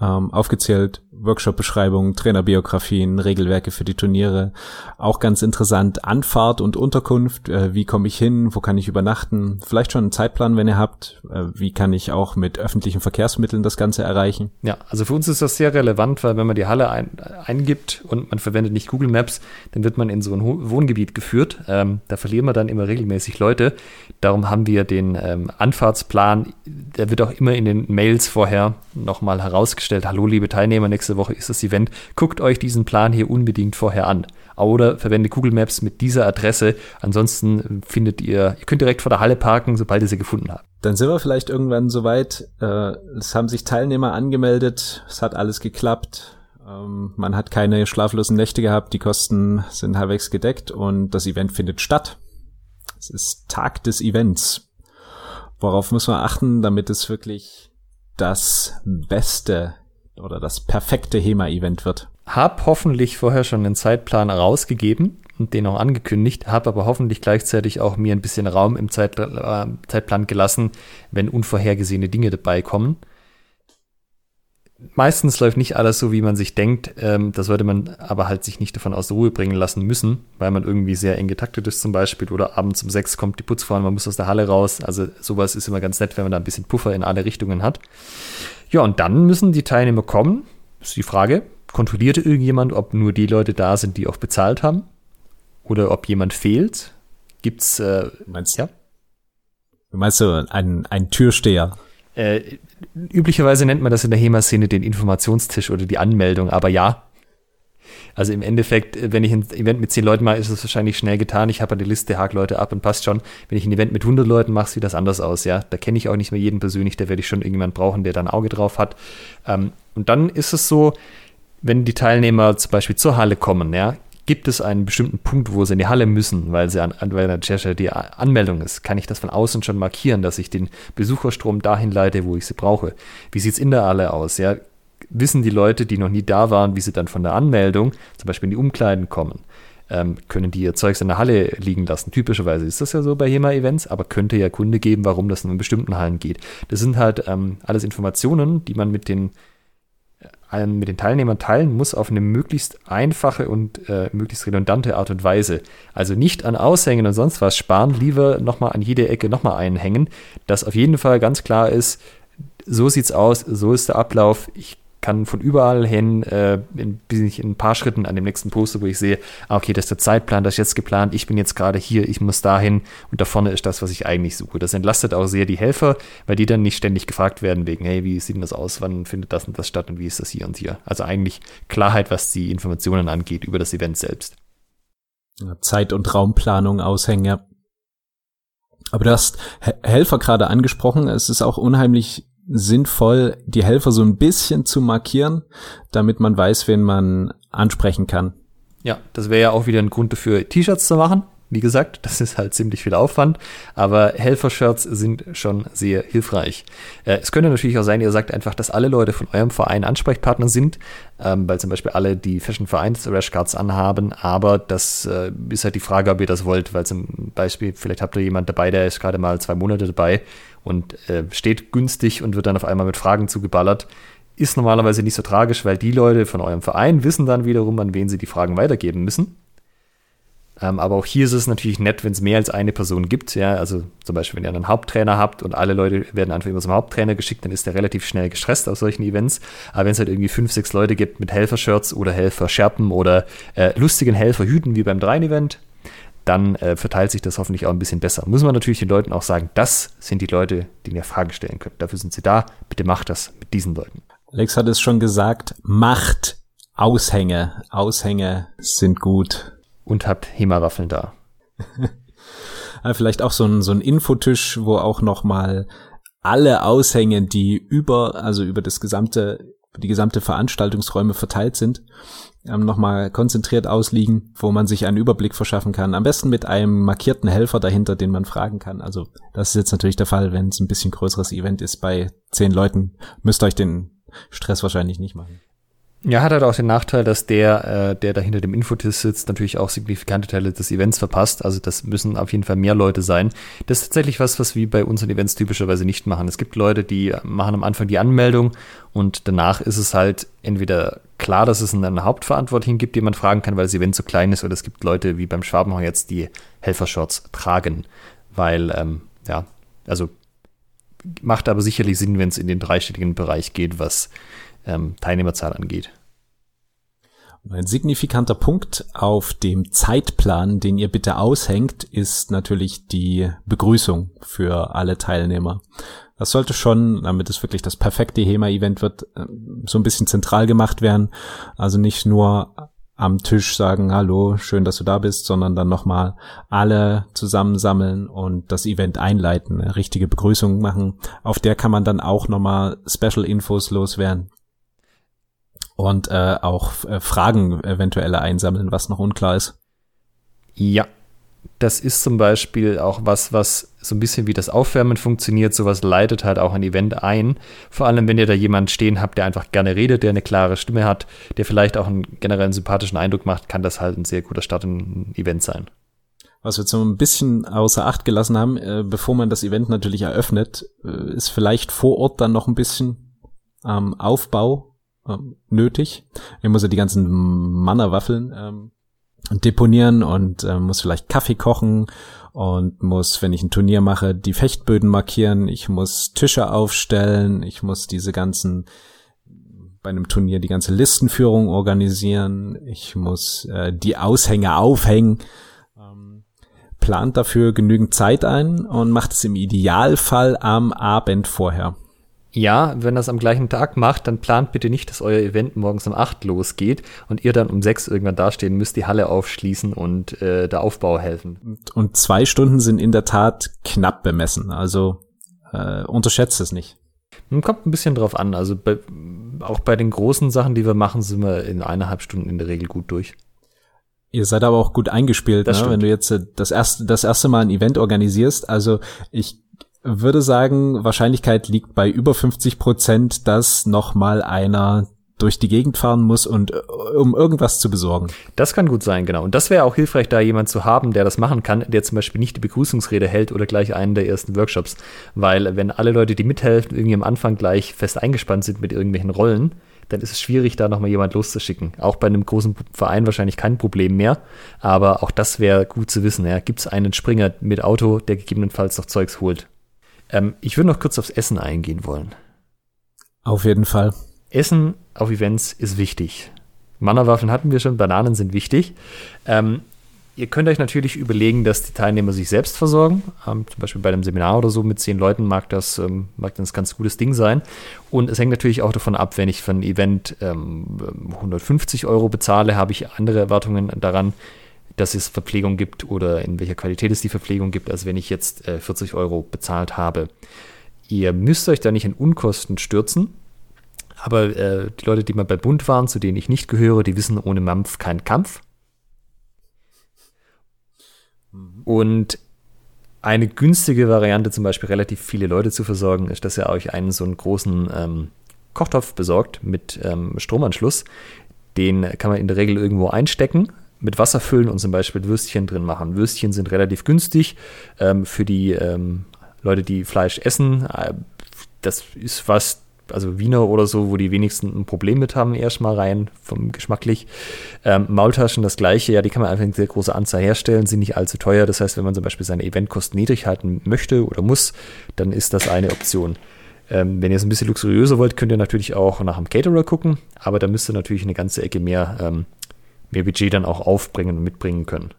ähm, aufgezählt, Workshop-Beschreibungen, Trainerbiografien, Regelwerke für die Turniere. Auch ganz interessant, Anfahrt und Unterkunft, äh, wie komme ich hin, wo kann ich übernachten, vielleicht schon einen Zeitplan, wenn ihr habt, äh, wie kann ich auch mit öffentlichen Verkehrsmitteln das Ganze erreichen. Ja, also für uns ist das sehr relevant, weil wenn man die Halle ein, eingibt und man verwendet nicht Google Maps, dann wird man in so ein Wohngebiet geführt. Ähm, da verlieren wir dann immer regelmäßig Leute. Darum haben wir den ähm, Anfahrtsplan, der wird auch immer in den Mails vorher nochmal herausgestellt. Hallo, liebe Teilnehmer, nächste Woche ist das Event. Guckt euch diesen Plan hier unbedingt vorher an. Oder verwendet Google Maps mit dieser Adresse. Ansonsten findet ihr, ihr könnt direkt vor der Halle parken, sobald ihr sie gefunden habt. Dann sind wir vielleicht irgendwann soweit. Äh, es haben sich Teilnehmer angemeldet. Es hat alles geklappt. Ähm, man hat keine schlaflosen Nächte gehabt. Die Kosten sind halbwegs gedeckt und das Event findet statt. Es ist Tag des Events. Worauf muss man achten, damit es wirklich das beste oder das perfekte HEMA-Event wird. Hab hoffentlich vorher schon einen Zeitplan rausgegeben und den auch angekündigt, habe aber hoffentlich gleichzeitig auch mir ein bisschen Raum im äh, Zeitplan gelassen, wenn unvorhergesehene Dinge dabei kommen. Meistens läuft nicht alles so, wie man sich denkt. Ähm, das sollte man aber halt sich nicht davon aus der Ruhe bringen lassen müssen, weil man irgendwie sehr eng getaktet ist zum Beispiel oder abends um sechs kommt die Putzfrau und man muss aus der Halle raus. Also sowas ist immer ganz nett, wenn man da ein bisschen Puffer in alle Richtungen hat. Ja, und dann müssen die Teilnehmer kommen. Das ist die Frage. Kontrolliert irgendjemand, ob nur die Leute da sind, die auch bezahlt haben? Oder ob jemand fehlt? Gibt's, äh, meinst, ja? Meinst du ein, ein Türsteher? Äh, üblicherweise nennt man das in der HEMA-Szene den Informationstisch oder die Anmeldung, aber ja, also im Endeffekt, äh, wenn ich ein Event mit zehn Leuten mache, ist es wahrscheinlich schnell getan. Ich habe eine Liste, hake Leute ab und passt schon. Wenn ich ein Event mit 100 Leuten mache, sieht das anders aus, ja. Da kenne ich auch nicht mehr jeden persönlich, da werde ich schon irgendjemand brauchen, der da ein Auge drauf hat. Ähm, und dann ist es so, wenn die Teilnehmer zum Beispiel zur Halle kommen, ja, gibt es einen bestimmten Punkt, wo sie in die Halle müssen, weil sie an, weil an der die Anmeldung ist, kann ich das von außen schon markieren, dass ich den Besucherstrom dahin leite, wo ich sie brauche. Wie sieht es in der Halle aus? Ja, wissen die Leute, die noch nie da waren, wie sie dann von der Anmeldung zum Beispiel in die Umkleiden kommen. Ähm, können die ihr Zeugs in der Halle liegen lassen. Typischerweise ist das ja so bei HEMA-Events, aber könnte ja Kunde geben, warum das in bestimmten Hallen geht. Das sind halt ähm, alles Informationen, die man mit den, mit den Teilnehmern teilen muss auf eine möglichst einfache und äh, möglichst redundante Art und Weise. Also nicht an Aushängen und sonst was sparen, lieber nochmal an jede Ecke nochmal einhängen, dass auf jeden Fall ganz klar ist, so sieht's aus, so ist der Ablauf. Ich kann von überall hin, äh, in, in ein paar Schritten an dem nächsten Poster, wo ich sehe, ah, okay, das ist der Zeitplan, das ist jetzt geplant, ich bin jetzt gerade hier, ich muss dahin und da vorne ist das, was ich eigentlich suche. Das entlastet auch sehr die Helfer, weil die dann nicht ständig gefragt werden wegen, hey, wie sieht denn das aus, wann findet das und das statt und wie ist das hier und hier. Also eigentlich Klarheit, was die Informationen angeht über das Event selbst. Zeit- und Raumplanung aushängen, ja. Aber du hast Helfer gerade angesprochen. Es ist auch unheimlich sinnvoll, die Helfer so ein bisschen zu markieren, damit man weiß, wen man ansprechen kann. Ja, das wäre ja auch wieder ein Grund dafür, T-Shirts zu machen Wie gesagt, das ist halt ziemlich viel Aufwand, aber Helfer-Shirts sind schon sehr hilfreich. Äh, es könnte natürlich auch sein, ihr sagt einfach, dass alle Leute von eurem Verein Ansprechpartner sind, ähm, weil zum Beispiel alle die Fashion Vereins Rashcards anhaben, aber das äh, ist halt die Frage, ob ihr das wollt, weil zum Beispiel, vielleicht habt ihr jemand dabei, der ist gerade mal zwei Monate dabei und äh, steht günstig und wird dann auf einmal mit Fragen zugeballert ist normalerweise nicht so tragisch, weil die Leute von eurem Verein wissen dann wiederum, an wen sie die Fragen weitergeben müssen. Ähm, aber auch hier ist es natürlich nett, wenn es mehr als eine Person gibt. Ja, also zum Beispiel, wenn ihr einen Haupttrainer habt und alle Leute werden einfach immer zum Haupttrainer geschickt, dann ist der relativ schnell gestresst auf solchen Events. Aber wenn es halt irgendwie fünf, sechs Leute gibt mit Helfershirts oder Helferscherpen oder äh, lustigen Helferhüten wie beim Dreien-Event, dann äh, verteilt sich das hoffentlich auch ein bisschen besser. Muss man natürlich den Leuten auch sagen, das sind die Leute, die ihr Fragen stellen könnt. Dafür sind sie da. Bitte macht das mit diesen Leuten. Lex hat es schon gesagt, macht Aushänge. Aushänge sind gut und habt HEMA-Waffeln da. Vielleicht auch so ein, so ein Infotisch, wo auch noch mal alle Aushänge, die über, also über das gesamte, die gesamte Veranstaltungsräume verteilt sind, ähm, nochmal konzentriert ausliegen, wo man sich einen Überblick verschaffen kann. Am besten mit einem markierten Helfer dahinter, den man fragen kann. Also das ist jetzt natürlich der Fall, wenn es ein bisschen größeres Event ist bei zehn Leuten, müsst ihr euch den Stress wahrscheinlich nicht machen. Ja, hat halt auch den Nachteil, dass der, äh, der da hinter dem Infotisch sitzt, natürlich auch signifikante Teile des Events verpasst. Also das müssen auf jeden Fall mehr Leute sein. Das ist tatsächlich was, was wir bei unseren Events typischerweise nicht machen. Es gibt Leute, die machen am Anfang die Anmeldung und danach ist es halt entweder klar, dass es einen Hauptverantwortlichen gibt, den man fragen kann, weil das Event so klein ist, oder es gibt Leute wie beim Schwabenhau jetzt, die Helfershorts tragen. Weil, ähm, ja, also macht aber sicherlich Sinn, wenn es in den dreistelligen Bereich geht, was ähm, Teilnehmerzahl angeht. Ein signifikanter Punkt auf dem Zeitplan, den ihr bitte aushängt, ist natürlich die Begrüßung für alle Teilnehmer. Das sollte schon, damit es wirklich das perfekte HEMA-Event wird, äh, so ein bisschen zentral gemacht werden. Also nicht nur am Tisch sagen, hallo, schön, dass du da bist, sondern dann nochmal alle zusammensammeln und das Event einleiten, eine richtige Begrüßung machen. Auf der kann man dann auch nochmal Special Infos loswerden und äh, auch äh, Fragen eventuelle einsammeln, was noch unklar ist. Ja, das ist zum Beispiel auch was, was so ein bisschen wie das Aufwärmen funktioniert. Sowas leitet halt auch ein Event ein. Vor allem, wenn ihr da jemanden stehen habt, der einfach gerne redet, der eine klare Stimme hat, der vielleicht auch einen generellen sympathischen Eindruck macht, kann das halt ein sehr guter Start in ein Event sein. Was wir so ein bisschen außer Acht gelassen haben, äh, bevor man das Event natürlich eröffnet, äh, ist vielleicht vor Ort dann noch ein bisschen ähm, Aufbau ähm, nötig. Ich muss ja die ganzen Mannerwaffeln ähm, deponieren und äh, muss vielleicht Kaffee kochen und muss, wenn ich ein Turnier mache, die Fechtböden markieren. Ich muss Tische aufstellen. Ich muss diese ganzen bei einem Turnier die ganze Listenführung organisieren. Ich muss äh, die Aushänge aufhängen. Ähm, plant dafür genügend Zeit ein und macht es im Idealfall am Abend vorher. Ja, wenn das am gleichen Tag macht, dann plant bitte nicht, dass euer Event morgens um 8 losgeht und ihr dann um 6 irgendwann dastehen müsst, die Halle aufschließen und äh, der Aufbau helfen. Und, und zwei Stunden sind in der Tat knapp bemessen, also äh, unterschätzt es nicht. Kommt ein bisschen drauf an. Also bei, auch bei den großen Sachen, die wir machen, sind wir in eineinhalb Stunden in der Regel gut durch. Ihr seid aber auch gut eingespielt, ne? wenn du jetzt äh, das erste, das erste Mal ein Event organisierst. Also ich würde sagen, Wahrscheinlichkeit liegt bei über 50 Prozent, dass noch mal einer durch die Gegend fahren muss und äh, um irgendwas zu besorgen. Das kann gut sein, genau. Und das wäre auch hilfreich, da jemand zu haben, der das machen kann, der zum Beispiel nicht die Begrüßungsrede hält oder gleich einen der ersten Workshops. Weil wenn alle Leute, die mithelfen, irgendwie am Anfang gleich fest eingespannt sind mit irgendwelchen Rollen, dann ist es schwierig, da nochmal jemand loszuschicken. Auch bei einem großen Verein wahrscheinlich kein Problem mehr. Aber auch das wäre gut zu wissen. Ja. Gibt es einen Springer mit Auto, der gegebenenfalls noch Zeugs holt? Ähm, ich würde noch kurz aufs Essen eingehen wollen. Auf jeden Fall. Essen auf Events ist wichtig. Mannerwaffeln hatten wir schon, Bananen sind wichtig. Ähm, ihr könnt euch natürlich überlegen, dass die Teilnehmer sich selbst versorgen. Ähm, zum Beispiel bei einem Seminar oder so mit zehn Leuten mag das, ähm, mag das ein ganz gutes Ding sein. Und es hängt natürlich auch davon ab, wenn ich für ein Event 150 ähm, Euro bezahle, habe ich andere Erwartungen daran, dass es Verpflegung gibt oder in welcher Qualität es die Verpflegung gibt, als wenn ich jetzt äh, 40 Euro bezahlt habe. Ihr müsst euch da nicht in Unkosten stürzen, aber äh, die Leute, die mal bei Bund waren, zu denen ich nicht gehöre, die wissen, ohne Mampf kein Kampf. Und eine günstige Variante, zum Beispiel relativ viele Leute zu versorgen, ist, dass ihr euch einen so einen großen ähm, Kochtopf besorgt mit ähm, Stromanschluss. Den kann man in der Regel irgendwo einstecken, mit Wasser füllen und zum Beispiel Würstchen drin machen. Würstchen sind relativ günstig ähm, für die ähm, Leute, die Fleisch essen. Äh, das ist was, also Wiener oder so, wo die wenigsten ein Problem mit haben, erstmal rein vom geschmacklich. Ähm, Maultaschen das gleiche, ja, die kann man einfach in sehr großer Anzahl herstellen, sind nicht allzu teuer. Das heißt, wenn man zum Beispiel seine Eventkosten niedrig halten möchte oder muss, dann ist das eine Option. Ähm, wenn ihr es ein bisschen luxuriöser wollt, könnt ihr natürlich auch nach einem Caterer gucken, aber da müsst ihr natürlich eine ganze Ecke mehr, ähm, mehr Budget dann auch aufbringen und mitbringen können.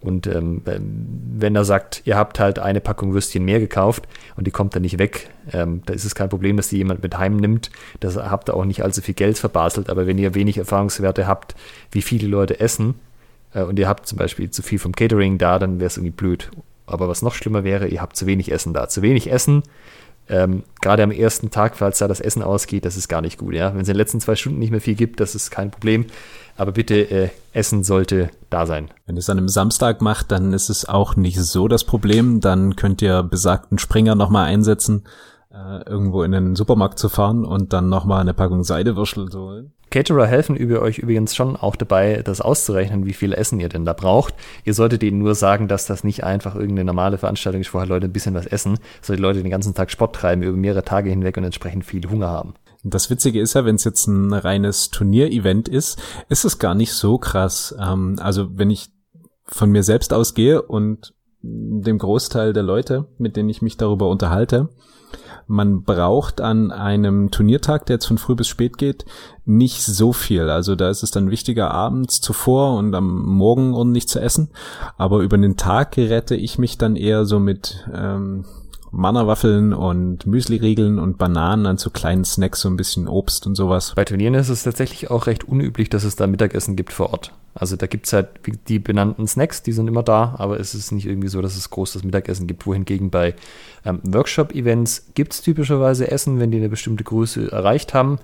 Und ähm, wenn er sagt, ihr habt halt eine Packung Würstchen mehr gekauft und die kommt dann nicht weg, ähm, da ist es kein Problem, dass die jemand mit heimnimmt. Das habt ihr auch nicht allzu viel Geld verbaselt. Aber wenn ihr wenig Erfahrungswerte habt, wie viele Leute essen äh, und ihr habt zum Beispiel zu viel vom Catering da, dann wäre es irgendwie blöd. Aber was noch schlimmer wäre, ihr habt zu wenig Essen da. Zu wenig Essen ähm, gerade am ersten Tag, falls da das Essen ausgeht, das ist gar nicht gut. Ja? Wenn es in den letzten zwei Stunden nicht mehr viel gibt, das ist kein Problem. Aber bitte, äh, Essen sollte da sein. Wenn ihr es an einem Samstag macht, dann ist es auch nicht so das Problem. Dann könnt ihr besagten Springer nochmal einsetzen, äh, irgendwo in den Supermarkt zu fahren und dann nochmal eine Packung Seidewürschel zu holen. Caterer helfen über euch übrigens schon auch dabei, das auszurechnen, wie viel Essen ihr denn da braucht. Ihr solltet ihnen nur sagen, dass das nicht einfach irgendeine normale Veranstaltung ist, wo halt Leute ein bisschen was essen, sondern die Leute den ganzen Tag Sport treiben, über mehrere Tage hinweg und entsprechend viel Hunger haben. Das Witzige ist ja, wenn es jetzt ein reines Turnierevent ist, ist es gar nicht so krass. Ähm, also wenn ich von mir selbst ausgehe und dem Großteil der Leute, mit denen ich mich darüber unterhalte, man braucht an einem Turniertag, der jetzt von früh bis spät geht, nicht so viel. Also da ist es dann wichtiger, abends zuvor und am Morgen ordentlich zu essen. Aber über den Tag rette ich mich dann eher so mit ähm, Mannerwaffeln und Müsliriegeln und Bananen an so kleinen Snacks, so ein bisschen Obst und sowas. Bei Turnieren ist es tatsächlich auch recht unüblich, dass es da Mittagessen gibt vor Ort. Also da gibt's halt die benannten Snacks, die sind immer da, aber es ist nicht irgendwie so, dass es großes Mittagessen gibt. Wohingegen bei ähm, Workshop-Events gibt's typischerweise Essen, wenn die eine bestimmte Größe erreicht haben.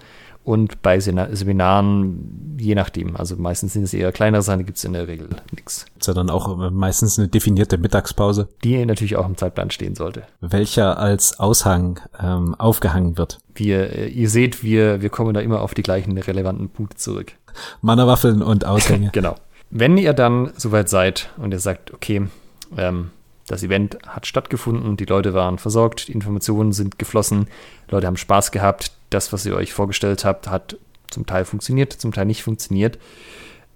Und bei Seminaren, je nachdem, also meistens sind es eher kleinere Sachen, gibt es in der Regel nichts. Ist ja dann auch meistens eine definierte Mittagspause. Die natürlich auch im Zeitplan stehen sollte. Welcher als Aushang ähm, aufgehangen wird. Wir, äh, ihr seht, wir, wir kommen da immer auf die gleichen relevanten Punkte zurück. Mannerwaffeln und Aushänge. genau. Wenn ihr dann soweit seid und ihr sagt, okay, ähm, das Event hat stattgefunden, die Leute waren versorgt, die Informationen sind geflossen, Leute haben Spaß gehabt, das, was ihr euch vorgestellt habt, hat zum Teil funktioniert, zum Teil nicht funktioniert.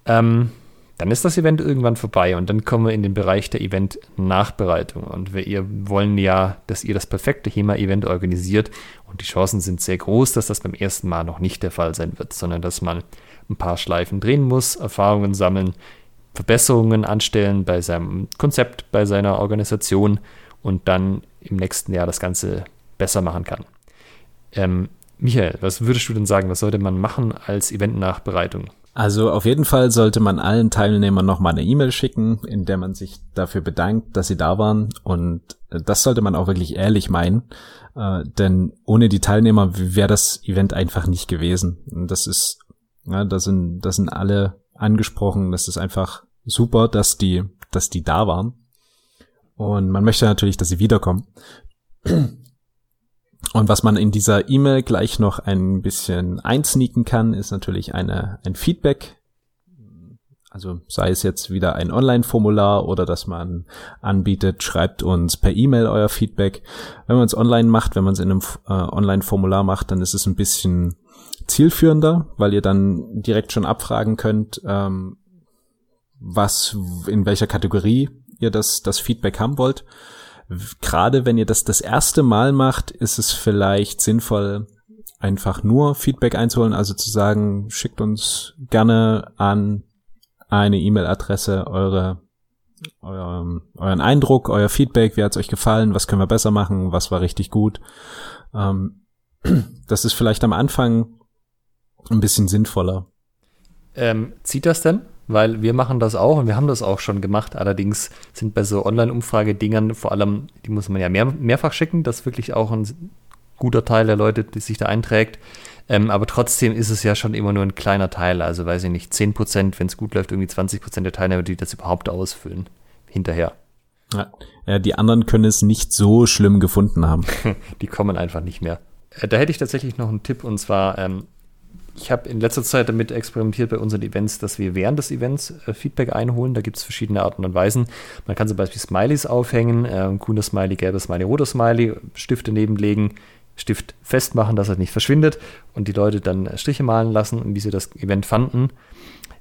Ähm, dann ist das Event irgendwann vorbei und dann kommen wir in den Bereich der Event-Nachbereitung. Und wir wollen ja, dass ihr das perfekte HEMA-Event organisiert und die Chancen sind sehr groß, dass das beim ersten Mal noch nicht der Fall sein wird, sondern dass man ein paar Schleifen drehen muss, Erfahrungen sammeln, Verbesserungen anstellen bei seinem Konzept, bei seiner Organisation und dann im nächsten Jahr das Ganze besser machen kann. Ähm, Michael, was würdest du denn sagen, was sollte man machen als Event-Nachbereitung? Also auf jeden Fall sollte man allen Teilnehmern nochmal eine E-Mail schicken, in der man sich dafür bedankt, dass sie da waren. Und das sollte man auch wirklich ehrlich meinen. Äh, denn ohne die Teilnehmer wäre das Event einfach nicht gewesen. Und das ist, ja, da sind, da sind alle angesprochen. Das ist einfach super, dass die, dass die da waren. Und man möchte natürlich, dass sie wiederkommen. Und was man in dieser E-Mail gleich noch ein bisschen einsneaken kann, ist natürlich eine, ein Feedback. Also sei es jetzt wieder ein Online-Formular oder dass man anbietet, schreibt uns per E-Mail euer Feedback. Wenn man es online macht, wenn man es in einem äh, Online-Formular macht, dann ist es ein bisschen zielführender, weil ihr dann direkt schon abfragen könnt, ähm, was, in welcher Kategorie ihr das, das Feedback haben wollt gerade wenn ihr das das erste Mal macht, ist es vielleicht sinnvoll, einfach nur Feedback einzuholen, also zu sagen, schickt uns gerne an eine E-Mail-Adresse eure euer, euren Eindruck, euer Feedback, wie hat's euch gefallen, was können wir besser machen, was war richtig gut. Ähm, das ist vielleicht am Anfang ein bisschen sinnvoller. Ähm, zieht das denn? Weil wir machen das auch und wir haben das auch schon gemacht. Allerdings sind bei so Online-Umfragedingern vor allem, die muss man ja mehr, mehrfach schicken, das ist wirklich auch ein guter Teil der Leute, die sich da einträgt. Ähm, aber trotzdem ist es ja schon immer nur ein kleiner Teil, also weiß ich nicht, 10 Prozent, wenn es gut läuft, irgendwie 20 Prozent der Teilnehmer, die das überhaupt ausfüllen. hinterher. Ja. ja, die anderen können es nicht so schlimm gefunden haben. die kommen einfach nicht mehr. Äh, da hätte ich tatsächlich noch einen Tipp und zwar, ähm, ich habe in letzter Zeit damit experimentiert bei unseren Events, dass wir während des Events äh, Feedback einholen. Da gibt es verschiedene Arten und Weisen. Man kann zum Beispiel Smileys aufhängen, äh, grüner Smiley, gelber Smiley, roter Smiley, Stifte nebenlegen, Stift festmachen, dass er nicht verschwindet und die Leute dann Striche malen lassen, wie sie das Event fanden.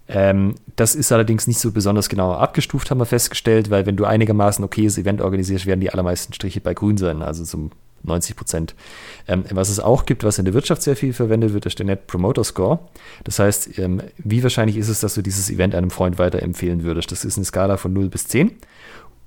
Ähm, das ist allerdings nicht so besonders genau abgestuft, haben wir festgestellt, weil wenn du einigermaßen okayes Event organisierst, werden die allermeisten Striche bei grün sein, also zum 90 Prozent. Ähm, was es auch gibt, was in der Wirtschaft sehr viel verwendet wird, ist der Net Promoter Score. Das heißt, ähm, wie wahrscheinlich ist es, dass du dieses Event einem Freund weiterempfehlen würdest? Das ist eine Skala von 0 bis 10.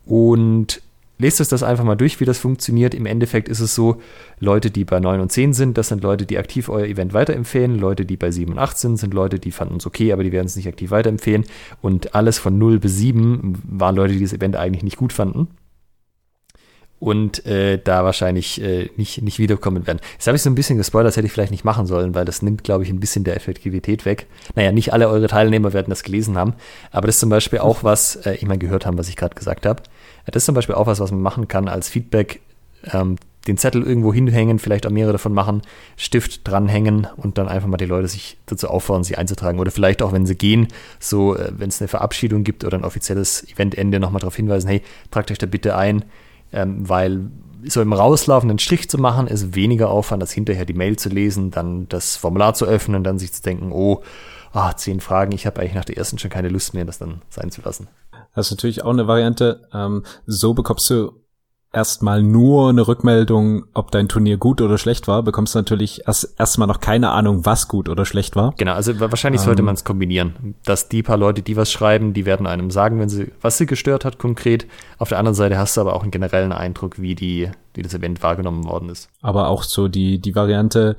Und lest euch das einfach mal durch, wie das funktioniert. Im Endeffekt ist es so, Leute, die bei 9 und 10 sind, das sind Leute, die aktiv euer Event weiterempfehlen. Leute, die bei 7 und 8 sind, sind Leute, die fanden es okay, aber die werden es nicht aktiv weiterempfehlen. Und alles von 0 bis 7 waren Leute, die das Event eigentlich nicht gut fanden und äh, da wahrscheinlich äh, nicht, nicht wiederkommen werden. Jetzt habe ich so ein bisschen gespoilert, das hätte ich vielleicht nicht machen sollen, weil das nimmt, glaube ich, ein bisschen der Effektivität weg. Naja, nicht alle eure Teilnehmer werden das gelesen haben, aber das ist zum Beispiel auch was, äh, ich meine, gehört haben, was ich gerade gesagt habe. Das ist zum Beispiel auch was, was man machen kann als Feedback. Ähm, den Zettel irgendwo hinhängen, vielleicht auch mehrere davon machen, Stift dranhängen und dann einfach mal die Leute sich dazu auffordern, sich einzutragen. Oder vielleicht auch, wenn sie gehen, so, äh, wenn es eine Verabschiedung gibt oder ein offizielles Eventende, nochmal darauf hinweisen, hey, tragt euch da bitte ein ähm, weil so im rauslaufenden Strich zu machen, ist weniger Aufwand, als hinterher die Mail zu lesen, dann das Formular zu öffnen, dann sich zu denken, oh, ah, zehn Fragen, ich habe eigentlich nach der ersten schon keine Lust mehr, das dann sein zu lassen. Das ist natürlich auch eine Variante. Ähm, so bekommst du erstmal nur eine Rückmeldung, ob dein Turnier gut oder schlecht war, bekommst du natürlich erst erstmal noch keine Ahnung, was gut oder schlecht war. Genau, also wahrscheinlich sollte ähm, man es kombinieren, dass die paar Leute, die was schreiben, die werden einem sagen, wenn sie was sie gestört hat konkret. Auf der anderen Seite hast du aber auch einen generellen Eindruck, wie die, wie das Event wahrgenommen worden ist. Aber auch so die die Variante,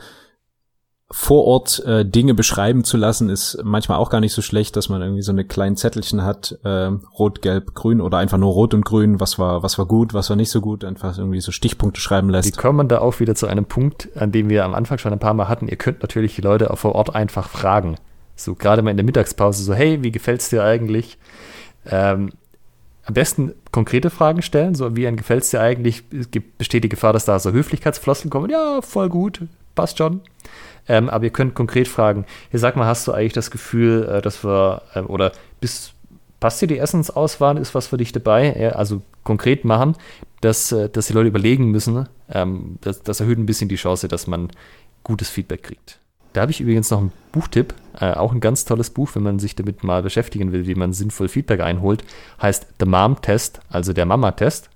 vor Ort äh, Dinge beschreiben zu lassen, ist manchmal auch gar nicht so schlecht, dass man irgendwie so eine kleinen Zettelchen hat, äh, rot, gelb, grün oder einfach nur rot und grün, was war, was war gut, was war nicht so gut, einfach irgendwie so Stichpunkte schreiben lässt. Wie kommen da auch wieder zu einem Punkt, an dem wir am Anfang schon ein paar Mal hatten, ihr könnt natürlich die Leute auch vor Ort einfach fragen. So gerade mal in der Mittagspause, so, hey, wie gefällt's dir eigentlich? Ähm, am besten konkrete Fragen stellen, so wie ein gefällt's dir eigentlich? Es besteht die Gefahr, dass da so Höflichkeitsfloskeln kommen. Ja, voll gut, passt schon. Ähm, aber ihr könnt konkret fragen, hier sag mal, hast du eigentlich das Gefühl, äh, dass wir, äh, oder bis, passt dir die Essensauswahl, ist was für dich dabei? Ja, also konkret machen, dass, äh, dass die Leute überlegen müssen. Ähm, das, das, erhöht ein bisschen die Chance, dass man gutes Feedback kriegt. Da habe ich übrigens noch einen Buchtipp, äh, auch ein ganz tolles Buch, wenn man sich damit mal beschäftigen will, wie man sinnvoll Feedback einholt, heißt The Mom Test, also der Mama-Test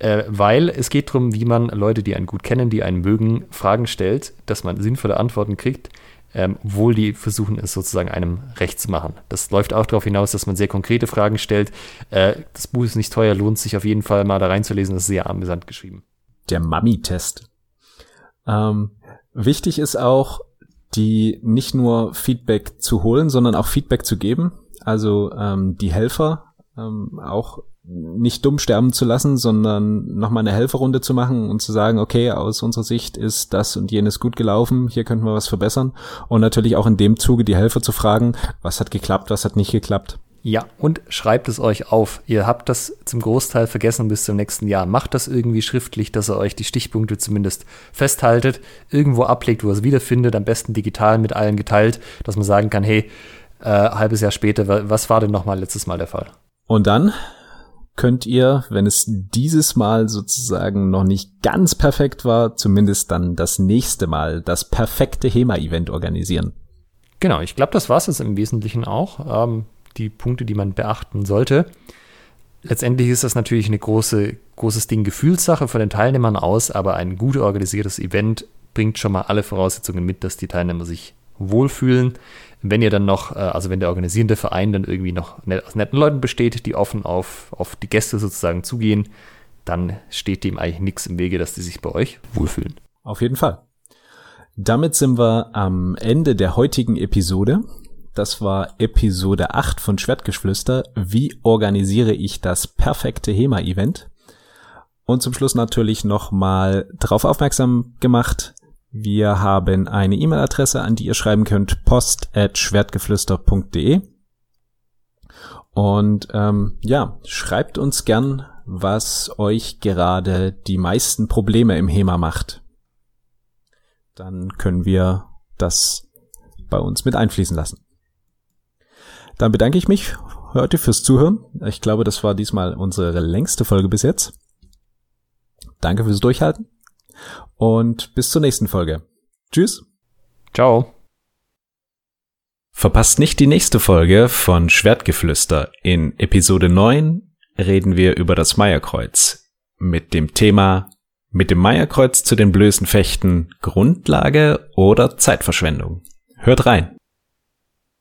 äh, weil es geht darum, wie man Leute, die einen gut kennen, die einen mögen, Fragen stellt, dass man sinnvolle Antworten kriegt, ähm, obwohl die versuchen, es sozusagen einem recht zu machen. Das läuft auch darauf hinaus, dass man sehr konkrete Fragen stellt. Äh, das Buch ist nicht teuer, lohnt sich auf jeden Fall mal da reinzulesen, das ist sehr amüsant geschrieben. Der Mami-Test. Ähm, wichtig ist auch, die nicht nur Feedback zu holen, sondern auch Feedback zu geben. Also ähm, die Helfer ähm, auch nicht dumm sterben zu lassen, sondern nochmal eine Helferrunde zu machen und zu sagen, okay, aus unserer Sicht ist das und jenes gut gelaufen, hier könnten wir was verbessern. Und natürlich auch in dem Zuge die Helfer zu fragen, was hat geklappt, was hat nicht geklappt. Ja, und schreibt es euch auf. Ihr habt das zum Großteil vergessen bis zum nächsten Jahr. Macht das irgendwie schriftlich, dass ihr euch die Stichpunkte zumindest festhaltet, irgendwo ablegt, wo ihr es wiederfindet, am besten digital mit allen geteilt, dass man sagen kann, hey, äh, halbes Jahr später, was war denn nochmal letztes Mal der Fall? Und dann könnt ihr, wenn es dieses Mal sozusagen noch nicht ganz perfekt war, zumindest dann das nächste Mal das perfekte HEMA-Event organisieren. Genau, ich glaube, das war es im Wesentlichen auch. Ähm, die Punkte, die man beachten sollte. Letztendlich ist das natürlich eine große, großes Ding Gefühlssache von den Teilnehmern aus, aber ein gut organisiertes Event bringt schon mal alle Voraussetzungen mit, dass die Teilnehmer sich wohlfühlen. Wenn ihr dann noch, äh, also wenn der organisierende Verein dann irgendwie noch aus netten Leuten besteht, die offen auf, auf die Gäste sozusagen zugehen, dann steht dem eigentlich nichts im Wege, dass die sich bei euch wohlfühlen. Auf jeden Fall. Damit sind wir am Ende der heutigen Episode. Das war Episode 8 von Schwertgeflüster. Wie organisiere ich das perfekte HEMA-Event? Und zum Schluss natürlich nochmal darauf aufmerksam gemacht, wir haben eine E-Mail-Adresse, an die ihr schreiben könnt, post at schwertgeflüster.de. Und ähm, ja, schreibt uns gern, was euch gerade die meisten Probleme im HEMA macht. Dann können wir das bei uns mit einfließen lassen. Dann bedanke ich mich heute fürs Zuhören. Ich glaube, das war diesmal unsere längste Folge bis jetzt. Danke fürs Durchhalten und bis zur nächsten Folge. Tschüss. Ciao. Verpasst nicht die nächste Folge von Schwertgeflüster. In Episode 9 reden wir über das Meierkreuz mit dem Thema mit dem Meierkreuz zu den blößen Fechten Grundlage oder Zeitverschwendung. Hört rein.